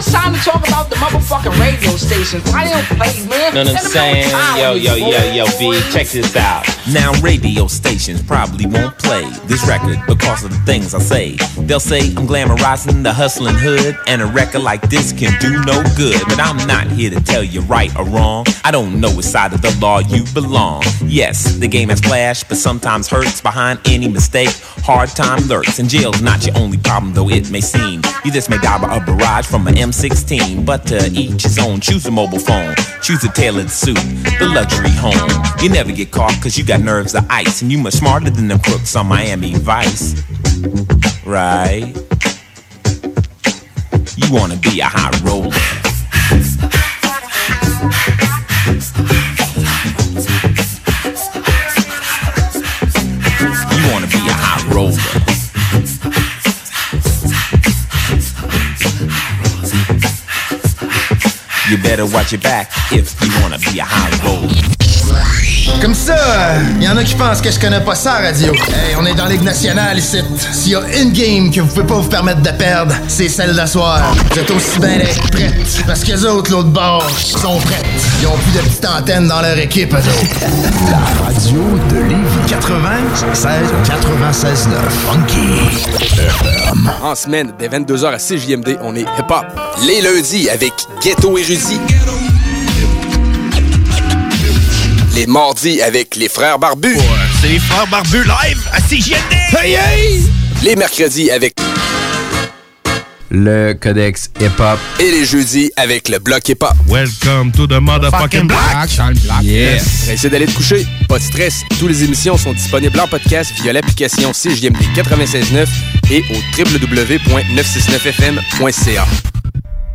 It's time to talk about the motherfucking radio stations. Why they don't play, man? Know what I'm saying? Yo, yo, yo, yo, B, check this out. Now, radio stations probably won't play this record because of the things I say. They'll say I'm glamorizing the hustling hood, and a record like this can do no good. But I'm not here to tell you right or wrong. I don't know which side of the law you belong. Yes, the game has flash, but sometimes hurts behind any mistake. Hard time lurks, and jail's not your only problem, though it may seem. You just may die by a barrage from an M16, but to each his own. Choose a mobile phone, choose a tailored suit, the luxury home. You never get caught because you got nerves of ice, and you much smarter than the crooks on Miami Vice. Right? You wanna be a high roller. You better watch your back if you wanna be a high. Comme ça, il y en a qui pensent que je connais pas ça, radio. Hey, on est dans Ligue nationale ici. S'il y a une game que vous pouvez pas vous permettre de perdre, c'est celle d'asseoir. Vous êtes aussi bien prêtes. Parce que les autres, l'autre bord, sont prêtes. Ils ont plus de petites antennes dans leur équipe, eux autres. La radio de Lévis 96 96 9 Funky FM. En semaine, dès 22h à 6 JMD, on est hip-hop. Les lundis avec Ghetto Érudit. Les mardis avec les frères barbus. C'est les frères barbus live à CJMD! Hey, hey! Les mercredis avec Le codex hip-hop. et les jeudis avec le bloc hip-hop. Welcome to the motherfucking block! Yes! Essayez d'aller te coucher. Pas de stress. Toutes les émissions sont disponibles en podcast via l'application CJMD 96.9 et au www.969fm.ca.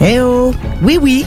Eh oh! Oui, oui,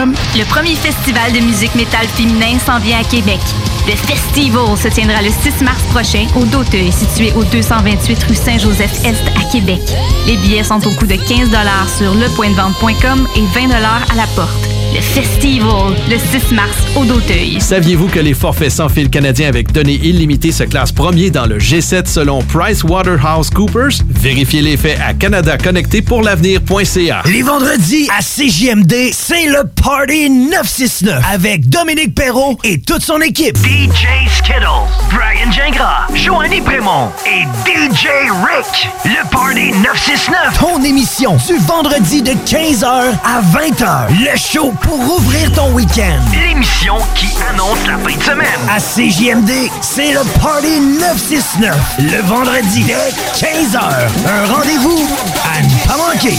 Le premier festival de musique métal féminin s'en vient à Québec. Le Festival se tiendra le 6 mars prochain au Doteuil, situé au 228 rue Saint-Joseph-Est à Québec. Les billets sont au coût de 15 sur lepointdevente.com et 20 à la porte. Le Festival, le 6 mars au Doteuil. Saviez-vous que les forfaits sans fil canadiens avec données illimitées se classent premier dans le G7 selon PricewaterhouseCoopers? Vérifiez les faits à canadaconnecté pour l'avenir.ca. Les vendredis à CJMD, c'est le Party 969 avec Dominique Perrault et toute son équipe. DJ Skittles, Brian Gingras, Joanny Prémont et DJ Rick. Le Party 969, ton émission du vendredi de 15h à 20h. Le show pour ouvrir ton week-end. L'émission qui annonce la fin de semaine. À CJMD, c'est le Party 969. Le vendredi dès 15h. Un rendez-vous à ne pas manquer.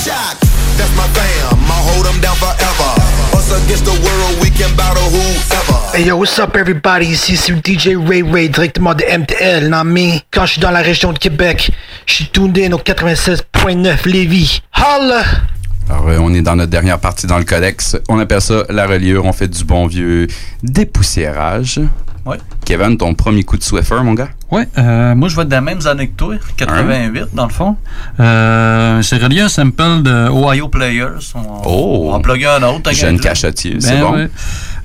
That's my fam, I'll hold them down forever. Us against the world, we can battle whoever. Hey yo, what's up everybody? Ici c'est le DJ Ray Ray directement de MTL, non me. Quand je suis dans la région de Québec, je suis tuned in au 96.9 Lévis. Holla! Alors, euh, on est dans notre dernière partie dans le codex. On appelle ça la reliure. On fait du bon vieux dépoussiérage. Ouais. Kevin, ton premier coup de Swiffer, mon gars? Oui, euh, moi je vais être dans la même année que toi, 88 dans le fond. Euh, c'est relié à un sample de Ohio Players. On, Oh! on va en plugger un autre. Jeune cachetier, c'est Ben bon. ouais.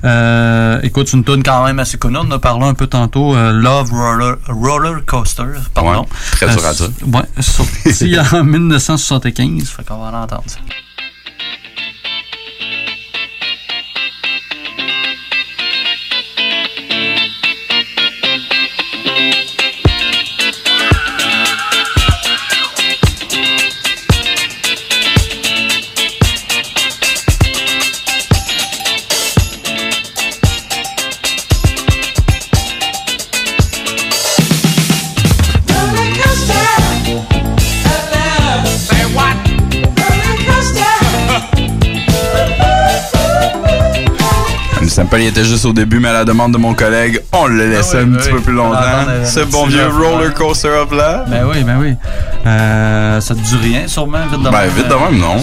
Euh, écoute, c'est une tune quand même assez connue. On en a parlé un peu tantôt. euh, Love Roller, Roller Coaster. Pardon. Ouais, très dur à dire. Ouais, sorti en 1975. Fait qu'on va l'entendre. Ça. Le sample il était juste au début, mais à la demande de mon collègue, on le laissait Ah un petit oui. peu plus On longtemps. Ce bon vieux roller coaster up là. Ben oui, ben oui. Euh, ça te dit rien, sûrement, vite de Ben, même? vite de même, non.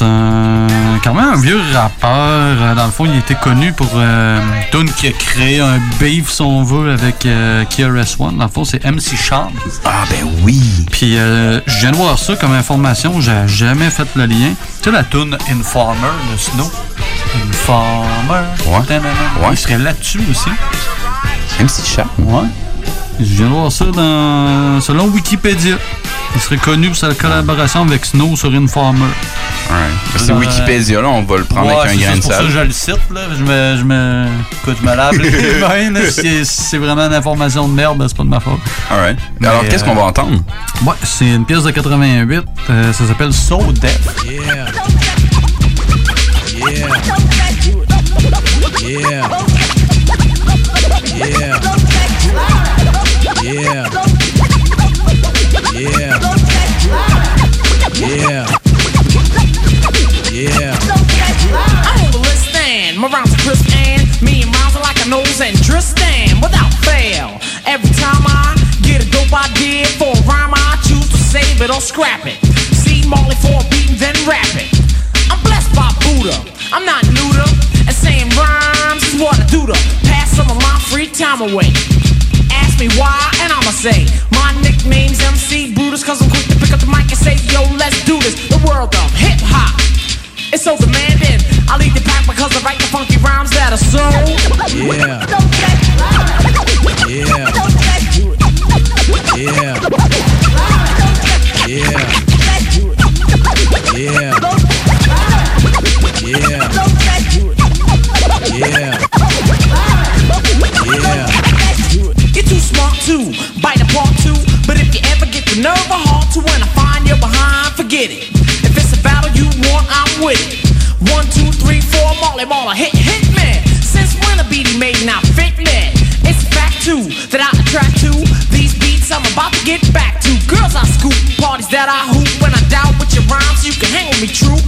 C'est un. Quand même un vieux rappeur. Euh, Dans le fond, il était connu pour euh, une tune qui a créé un beef, si on veut, avec euh, KRS-One. Dans le fond, c'est MC Sean. Ah, ben oui. Puis, euh, je viens de voir ça comme information. J'ai jamais fait le lien. Tu sais, la tune Informer de Snow? Informer. Ouais. Ouais. Il serait là-dessus aussi. MC Sean. Ouais. Je viens de voir ça dans. Selon Wikipédia. Il serait connu pour sa collaboration avec Snow sur Informer. Ouais. C'est Euh, Wikipédia, là, on va le prendre Ouais, avec un c'est grain de c'est pour ça sel. que je le cite, là. Je me, je me, écoute, je me lave les mains. Si c'est vraiment une information de merde, ben, c'est pas de ma faute. Alright. Mais, Alors, qu'est-ce qu'on va euh, entendre? Ouais, c'est une pièce de 88. euh, ça s'appelle So Deaf. Yeah. Yeah. Yeah. Yeah. Yeah. Yeah. Yeah. Yeah. Yeah. I'm on the list and my rhymes are crisp and me and rhymes are like a nose and Tristan without fail. Every time I get a dope idea for a rhyme, I choose to save it or scrap it. See Molly for a beat and then rap it. I'm blessed by Buddha. I'm not new to and saying rhymes is what I do to pass some of my free time away. Ask me why, and I'ma say my nickname's MC Brutus, cause I'm quick to pick up the mic and say, yo, let's do this. The world of hip hop. It's so demanding. I lead the pack because I write the funky rhymes that are so. Yeah. Yeah. Yeah. Nerve or heart to when I find you behind, forget it. If it's a battle you want, I'm with it. One, two, three, four, Molly Mauler, hit, hit man. Since when a beatie made not fit man? It's a fact too that I attract to. These beats I'm about to get back to. Girls I scoop, parties that I hoop. When I doubt with your rhymes, you can hang with me true.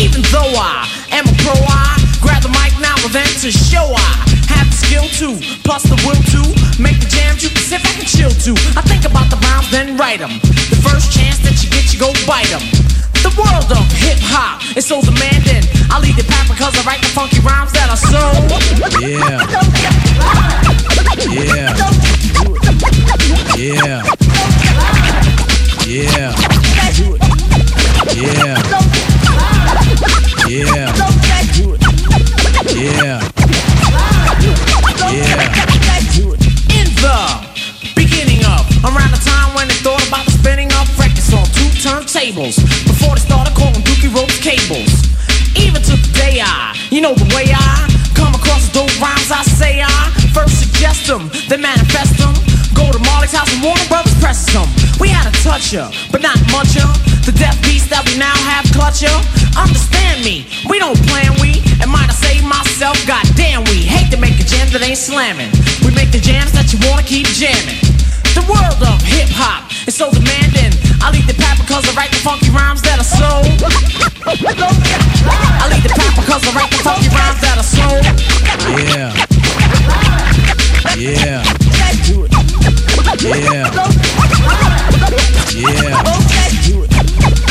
Even though I am a pro, I grab the mic now and then to show I have the skill to, plus the will to make the jams you can sit back and chill to. I think about the rhymes, then write them. The first chance that you get, you go bite them. The world of hip hop is so demanding. I lead the pack because I write the funky rhymes that are so. Yeah. Yeah. Yeah. Yeah. Yeah. Yeah. Yeah. In the beginning of around the time when they thought about spinning of records on two turntables before they started calling dookie ropes cables. Even to the day I, you know the way I come across dope rhymes, I say I first suggest them, then manifest them. Go to Marley's house and Warner Brothers presses them. We had a toucher, but not much of the death beast that we now have clutcher. Understand me, we don't plan we. Am I to save myself, goddamn we hate to make a jam that ain't slamming. We make the jams that you wanna keep jamming. The world of hip hop is so demanding. I lead the pack because I write the funky rhymes that are so. I lead the pack because I write the funky rhymes that are so. Yeah.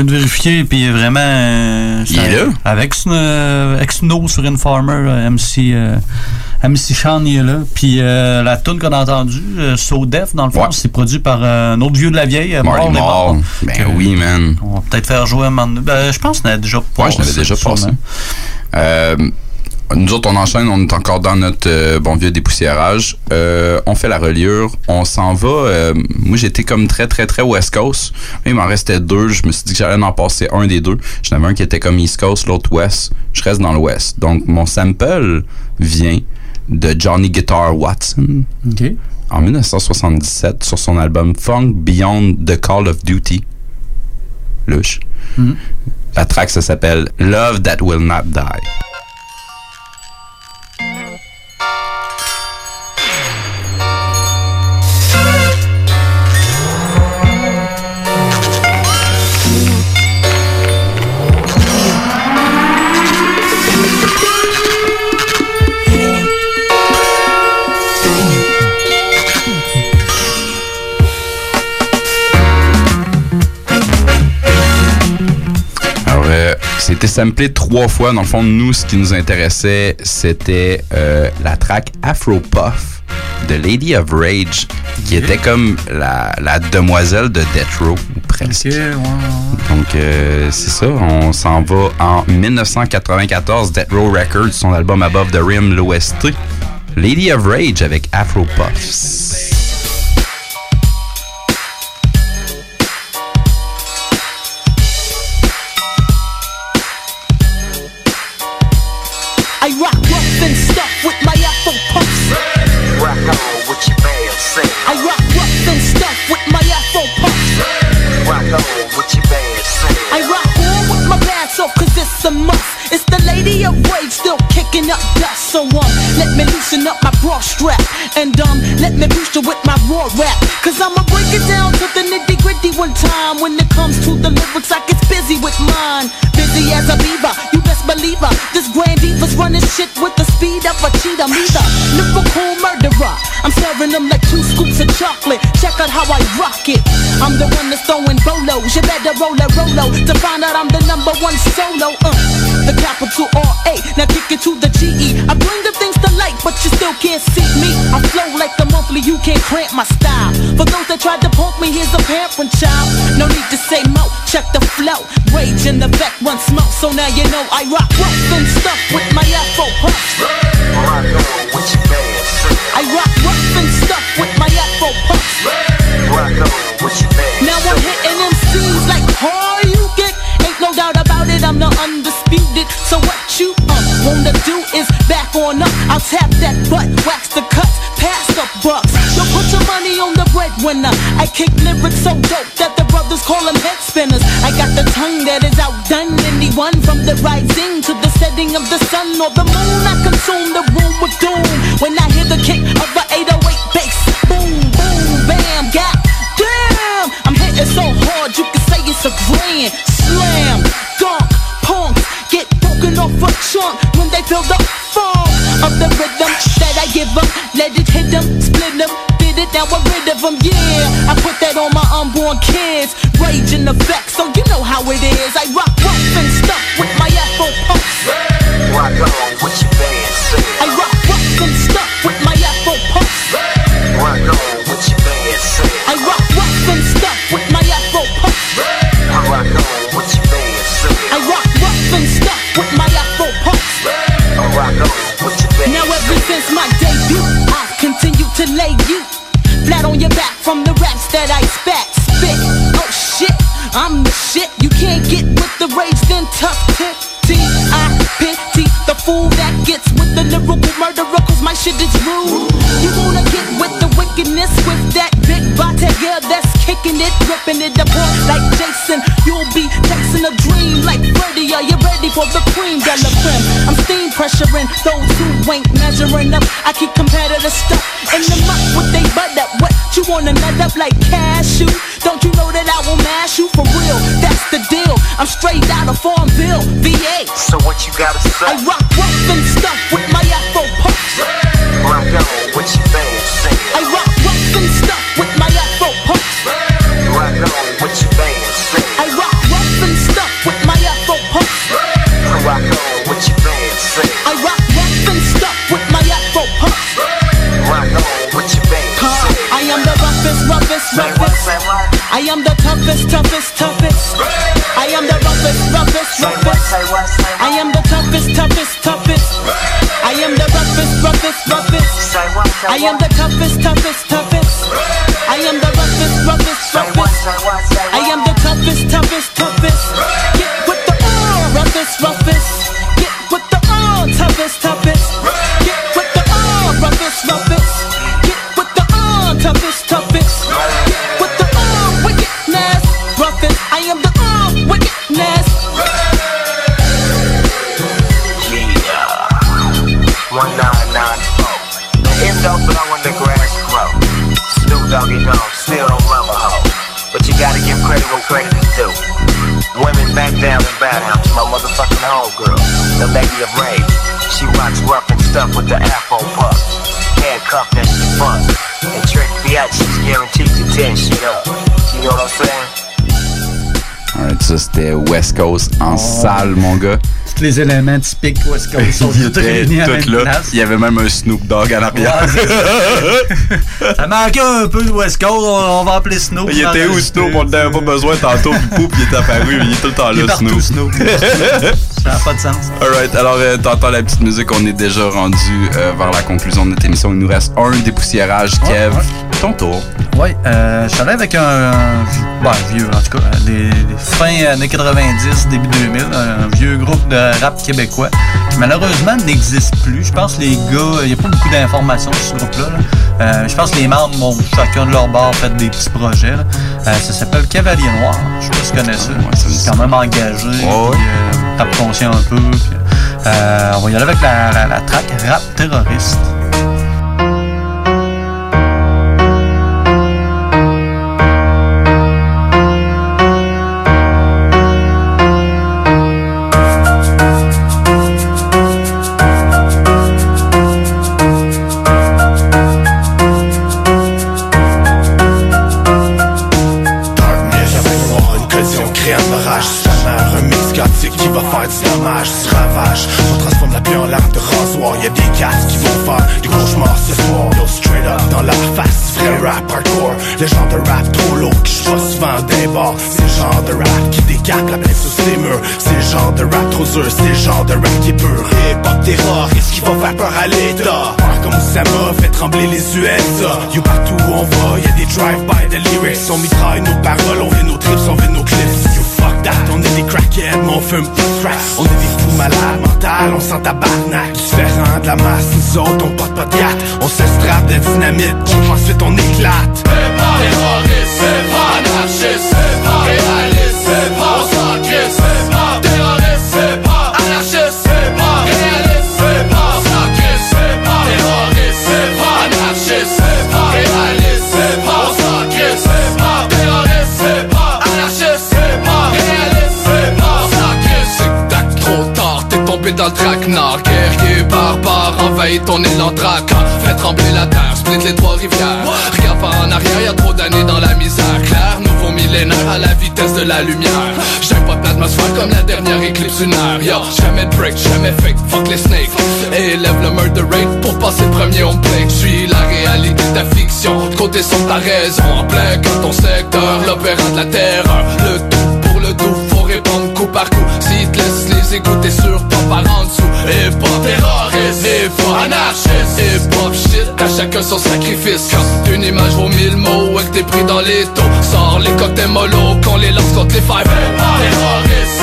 Viens de vérifier, puis vraiment. euh, Il est là? Avec, euh, Snow sur Informer, euh, MC, euh, MC Sean il est là. Puis euh, la tune qu'on a entendue, euh, So Def, dans le fond, c'est produit par euh, un autre vieux de la vieille, Marley. Ben Que- oui, man. On va peut-être faire jouer un moment donné. Ben, je pense qu'on a déjà passé. Ouais, je l'avais déjà passé. Nous autres, on enchaîne, on est encore dans notre euh, bon vieux dépoussiérage. Euh, on fait la reliure, on s'en va. euh, moi, j'étais comme très, très, très West Coast. Il m'en restait deux. Je me suis dit que j'allais en passer un des deux. J'en avais un qui était comme East Coast, l'autre West. Je reste dans l'Ouest. Donc, mon sample vient de Johnny Guitar Watson. OK. En 1977, sur son album Funk Beyond the Call of Duty. Louche. Mhm. La track, ça s'appelle Love That Will Not Die. Samplé trois fois. Dans le fond, nous, ce qui nous intéressait, c'était euh, la track Afro Puff de Lady of Rage, qui était comme la, la demoiselle de Death Row, ou presque. Donc, euh, c'est ça. On s'en va en 1994, Death Row Records, son album Above the Rim, l'OST. Lady of Rage avec Afro Puffs. I rock on with my pants off cause it's a must. It's the lady of rage still kicking kicking up dust. So um, let me loosen up my bra strap and um, let me boost you with my raw rap. Cause I'ma break it down to the nitty gritty one time. When it comes to the lyrics, I get busy with mine. Busy as a beaver, you best believe her. This grand diva's running shit with the speed of a cheetah. Me the lyrical murderer. I'm serving them like two scoops of chocolate. Check out how I rock it. I'm the one that's throwing bolos. You better roll a rolo to find out I'm the number one solo. Uh, the capital R A. Now kick it to the G E. I bring the things to light, but you still can't see me. I flow like the monthly. You can't cramp my style. For those that tried to punk me, here's a parent child. No need to say mo. Check the flow. Rage in the back, one smoke. So now you know I rock rough and stuff with my Afro puffs. I rock rough and stuff with my Afro puffs. Now I'm hitting MCs like hard you get. Ain't no doubt about it, I'm the undisputed. So what you uh, wanna do is back on up. I'll tap that butt, wax the cuts, pass the bucks. Yo, put your money on the breadwinner. I kick lyrics so dope that the brothers call them head spinners. I got the tongue that is outdone anyone from the rising to the setting of the sun or the moon. I consume the room with doom when I hear the kick of the 808 bass. Boom, boom, bam, god damn. I'm hitting so hard you can say it's a grand slam. Dunk, punks get broken off a chunk when they feel the funk of the rhythm that I give them. Let it hit them, split them, fit it, now we're rid of them. Yeah, I put that on my unborn kids. Rage in effect, so you know how it is. I rock rough and stuff with my Afro pumps. Rock on with flat on your back from the raps that I spat, spit. Oh shit, I'm the shit. You can't get with the rage, then tough tip. I pity the fool that gets with the lyrical murderer, cause my shit is rude. You wanna get with the wickedness with that big body, yeah, that's kicking it, ripping it apart like Jason. You'll be chasing a dream ready for the cream de la creme? I'm steam pressuring those who ain't measuring up. I keep competitive stuff in the muck with they butt up. What you wanna nut up like cashew? Don't you know that I will mash you for real? That's the deal. I'm straight out of Farmville, VA. So what you gotta say? I rock rough and stuff with my I am the toughest, toughest, toughest. I am the roughest, roughest, roughest. I am the toughest, toughest, with the afro puff. Handcuffed and she fuck. And Trick Fiat, she's guaranteed to tear shit up. You know what I'm saying? Alright, ça c'était West Coast en salle, mon gars. Tous les éléments typiques West Coast sont Il tous était réunis à la tout même là. place. Il y avait même un Snoop Dogg à l'arrière. Ça manquait un peu de West Coast, on, on va appeler Snoop. Il était où Snoop? On n'avait pas besoin tantôt. Puis pouf, il est apparu. Il est tout le temps là, partout, Snoop. Snoop. Ça n'a pas de sens. Alright, alors euh, t'entends la petite musique, on est déjà rendu euh, vers la conclusion de notre émission. Il nous reste un dépoussiérage. Kev, ton tour. Oui, euh, je suis allé avec un, ben, vieux, en tout cas, des, des fin années 90, début 2000, un vieux groupe de rap québécois qui malheureusement n'existe plus. Je pense que les gars, il n'y a pas beaucoup d'informations sur ce groupe-là. là. Euh, je pense que les membres ont chacun de leur bord fait des petits projets. là. Ça s'appelle Cavalier Noir. Je sais pas si tu connais ça. c'est quand même engagé, conscient un peu. puis, Euh, on va y aller avec la, la, la track Rap Terroriste. De rap qui décape la plaie sur ses murs. C'est le genre de rap trop c'est le genre de rap qui est Hip-hop terroriste qui va faire peur à l'état? Voir comme ça m'a fait trembler les USA You partout où on va, y'a des drive-by de lyrics. On mitraille nos paroles, on vit nos trips, on vit nos clips. You fuck that, on est des crackheads, mais on fume crack. On est des fous malades mentales, on sent tabarnak Différent de la masse, nous autres on porte pas de On se strappe de dynamite, ensuite on éclate. C'est pas terroriste, traquenard Guerrier barbare, envahit ton élan traquant. Fait trembler la terre, split les trois rivières. Regarde pas en arrière, y'a trop d'années dans la misère. Clair, nouveau millénaire à la vitesse de la lumière. J'aime pas l'atmosphère comme la dernière éclipse lunaire. Yo, jamais de break, jamais fake, fuck les snakes. Élève le murder rate pour passer premier on play J'suis la réalité de ta fiction, de côté sans ta raison. En plein cœur ton secteur, l'opéra de la terreur. Le tout pour le tout, faut répondre coup par coup. Si te laisse les écouter sur pas terroriste, pas anarchiste Et pop shit, à chacun son sacrifice. Quand une image vaut mille mots et que t'es pris dans les taux Sors les cocktails mollo qu'on les lance contre les five pas terroriste,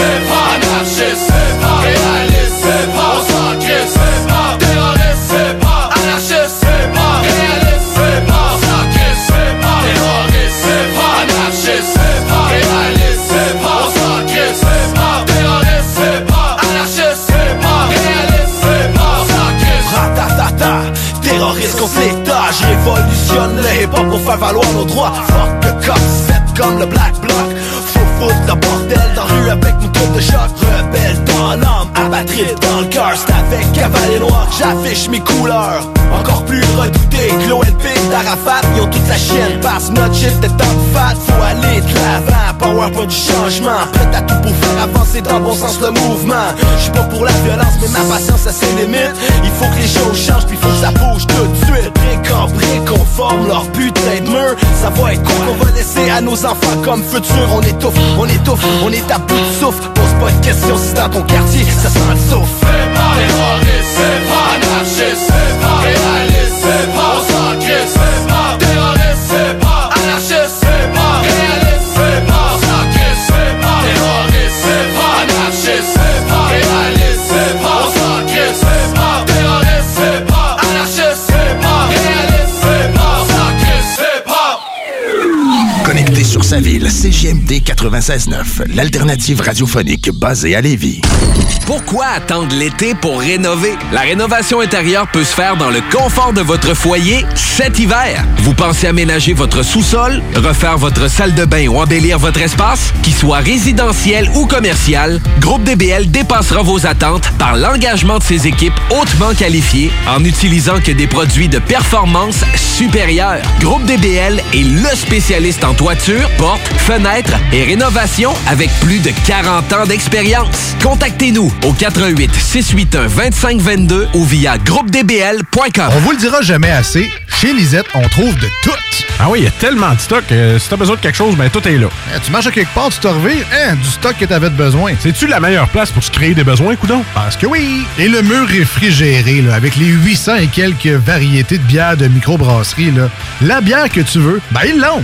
le hip-hop pour faire valoir nos droits. Fuck cops, fait comme le Black Bloc. Faut foutre le bordel dans rue avec mon tour de choc. Rebelle dans l'âme, abatterie dans le cœur. C'est avec cavalier noir, j'affiche mes couleurs. Encore plus redouté que l'OLP d'Arafat Ils ont toute la chienne, passe notre shit est top fat. Faut aller de l'avant, power pas du changement. Prêt à tout pour faire avancer dans le bon sens le mouvement. J'suis pas pour la violence mais ma patience a ses limites Il faut que les choses changent puis faut que ça bouge tout de suite Brique en brique on forme leur putain de mur. Ça va être quoi qu'on va laisser à nos enfants comme futur. On étouffe, on étouffe, on est à bout de souffle. Pose pas de questions si dans ton quartier ça sent le souffle. C'est pas sa ville, CGMD 96.9, l'alternative radiophonique basée à Lévis. Pourquoi attendre l'été pour rénover? La rénovation intérieure peut se faire dans le confort de votre foyer cet hiver. Vous pensez aménager votre sous-sol, refaire votre salle de bain ou embellir votre espace? Qu'il soit résidentiel ou commercial, Groupe DBL dépassera vos attentes par l'engagement de ses équipes hautement qualifiées en utilisant que des produits de performance supérieure. Groupe DBL est le spécialiste en toiture, portes, fenêtres et rénovation avec plus de 40 ans d'expérience. Contactez-nous au 88 681 2522 ou via groupedbl.com. On vous le dira jamais assez, chez Lisette, on trouve de tout. Ah oui, il y a tellement de stock. euh, si t'as besoin de quelque chose, ben tout est là. Eh, tu marches à quelque part, tu te revires, hein, du stock que t'avais de besoin. C'est-tu la meilleure place pour se créer des besoins, coudon? Parce que oui! Et le mur réfrigéré, là, avec les 800 et quelques variétés de bières de microbrasserie, là, la bière que tu veux, ben ils l'ont!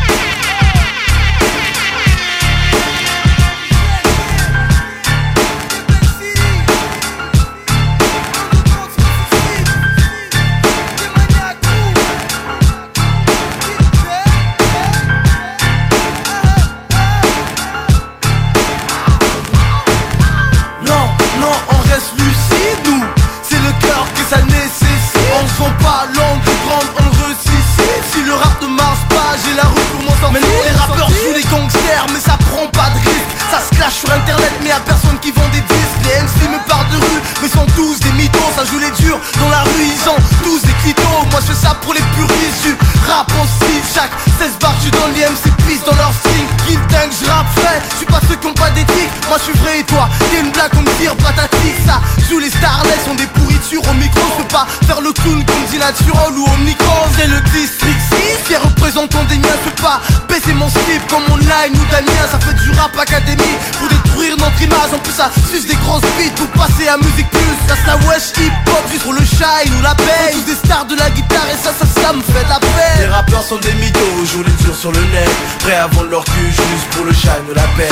Natural ou omnicron C'est le district 6 Fier représentant des miens peux pas baisser mon slip comme online ou Damien. Ça fait du rap académie Pour détruire notre image. En plus ça suce des grosses beats Pour passer à musique plus. Ça la wesh hip hop Juste pour le shine ou la paye Tous des stars de la guitare Et ça ça ça me fait de la peine Les rappeurs sont des mythos, jouent les durs sur le net. Prêts à vendre leur cul juste pour le shine de la paix.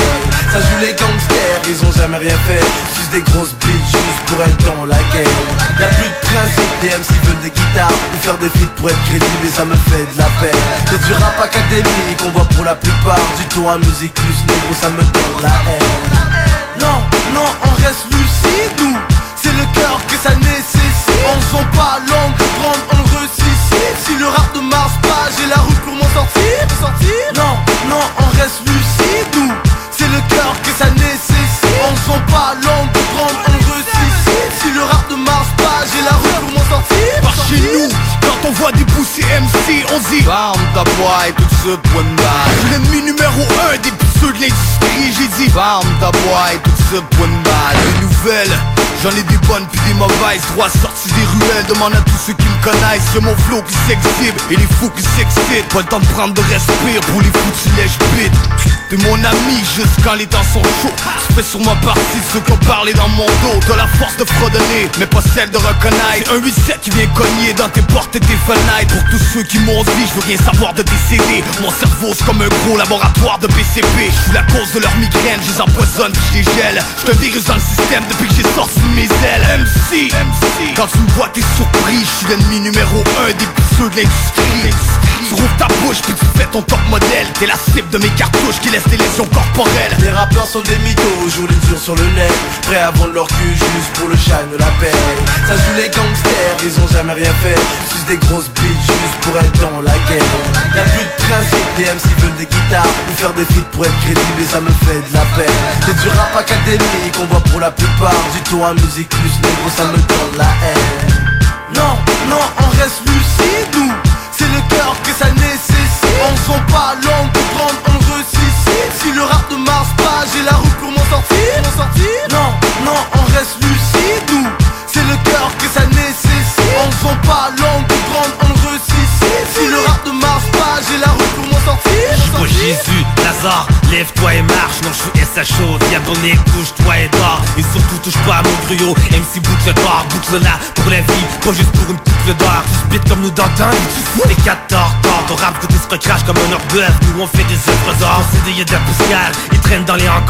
Ça joue les gangsters, ils ont jamais rien fait. Juste des grosses beats juste pour être dans la guerre. Y'a plus de principe, des MC des guitares Ou faire des feats pour être crédible et ça me fait de la peine. C'est du rap académique, on voit pour la plupart Du tout à musique plus négro, ça me donne la haine. Non, non, on reste lucide nous. C'est le cœur que ça nécessite. On sent pas langue prendre, on le ressuscite. Si le rap ne marche pas, j'ai la route pour m'en sortir. Non, non, on reste lucide chez nous, quand on voit des poussées MC, on dit Bam, ta et tout ce point de L'ennemi numéro 1 des pousseux de l'industrie, j'ai dit Bam, ta et tout ce point de j'en ai des bonnes puis des mauvaises. Droit sorti des ruelles, demande à tous ceux qui me connaissent. J'ai mon flow qui s'exhibe et les fous qui s'excitent. Pas le temps de prendre de respire pour les lèches bite T'es mon ami juste quand les temps sont chauds. Tu fais sur ma partie ceux qui ont parlé dans mon dos. T'as la force de fredonner, mais pas celle de reconnaître. Un 8-7 qui vient cogner dans tes portes et tes fenêtres. Pour tous ceux qui m'ont dit, je veux rien savoir de décéder Mon cerveau c'est comme un gros laboratoire de PCP Je suis la cause de leur migraine, je les empoisonne je les gèle. Je te virus dans le système depuis que j'ai sorti mes ailes. MC, MC Quand tu me vois t'es surpris, je suis l'ennemi numéro 1 des pousseux de l'industrie. Tu rouvres ta bouche puis tu fais ton top modèle. T'es la cible de mes cartouches qui laissent des lésions corporelles. Les rappeurs sont des mythos, jouent les durs sur le net. Prêts à vendre leur cul juste pour le shine de la paix. Ça joue les gangsters, ils ont jamais rien fait. Juste des grosses beats juste pour être dans la guerre. Y'a plus de principe, les MC veulent des guitares. Ou faire des feats pour être crédible et ça me fait de la peine. C'est du rap académique, on voit pour la plupart Du tout à musique plus négro, ça me donne la haine. Non, non, on reste lucide nous. C'est le cœur que ça nécessite. On sent pas langue pour prendre, on ressuscite. Si le rap ne marche pas, j'ai la route pour m'en sortir. Non, non, on reste lucide nous. C'est le cœur que ça nécessite. On sent pas langue pour prendre, on ressuscite. Si le rap ne marche pas, j'ai la route pour m'en sortir Lève-toi et marche Non je suis SHO, diabonné, couche-toi et dors Et surtout touche pas à mon gruau. MC boucle d'or, boucle là pour la vie. Pas juste pour une boucle d'or Tu comme nous d'antan, tu fous les 14 corps. Ton rap côté se recrache comme un hors Nous on fait des œuvres d'or. On s'est des de poussière, ils traînent dans les hangars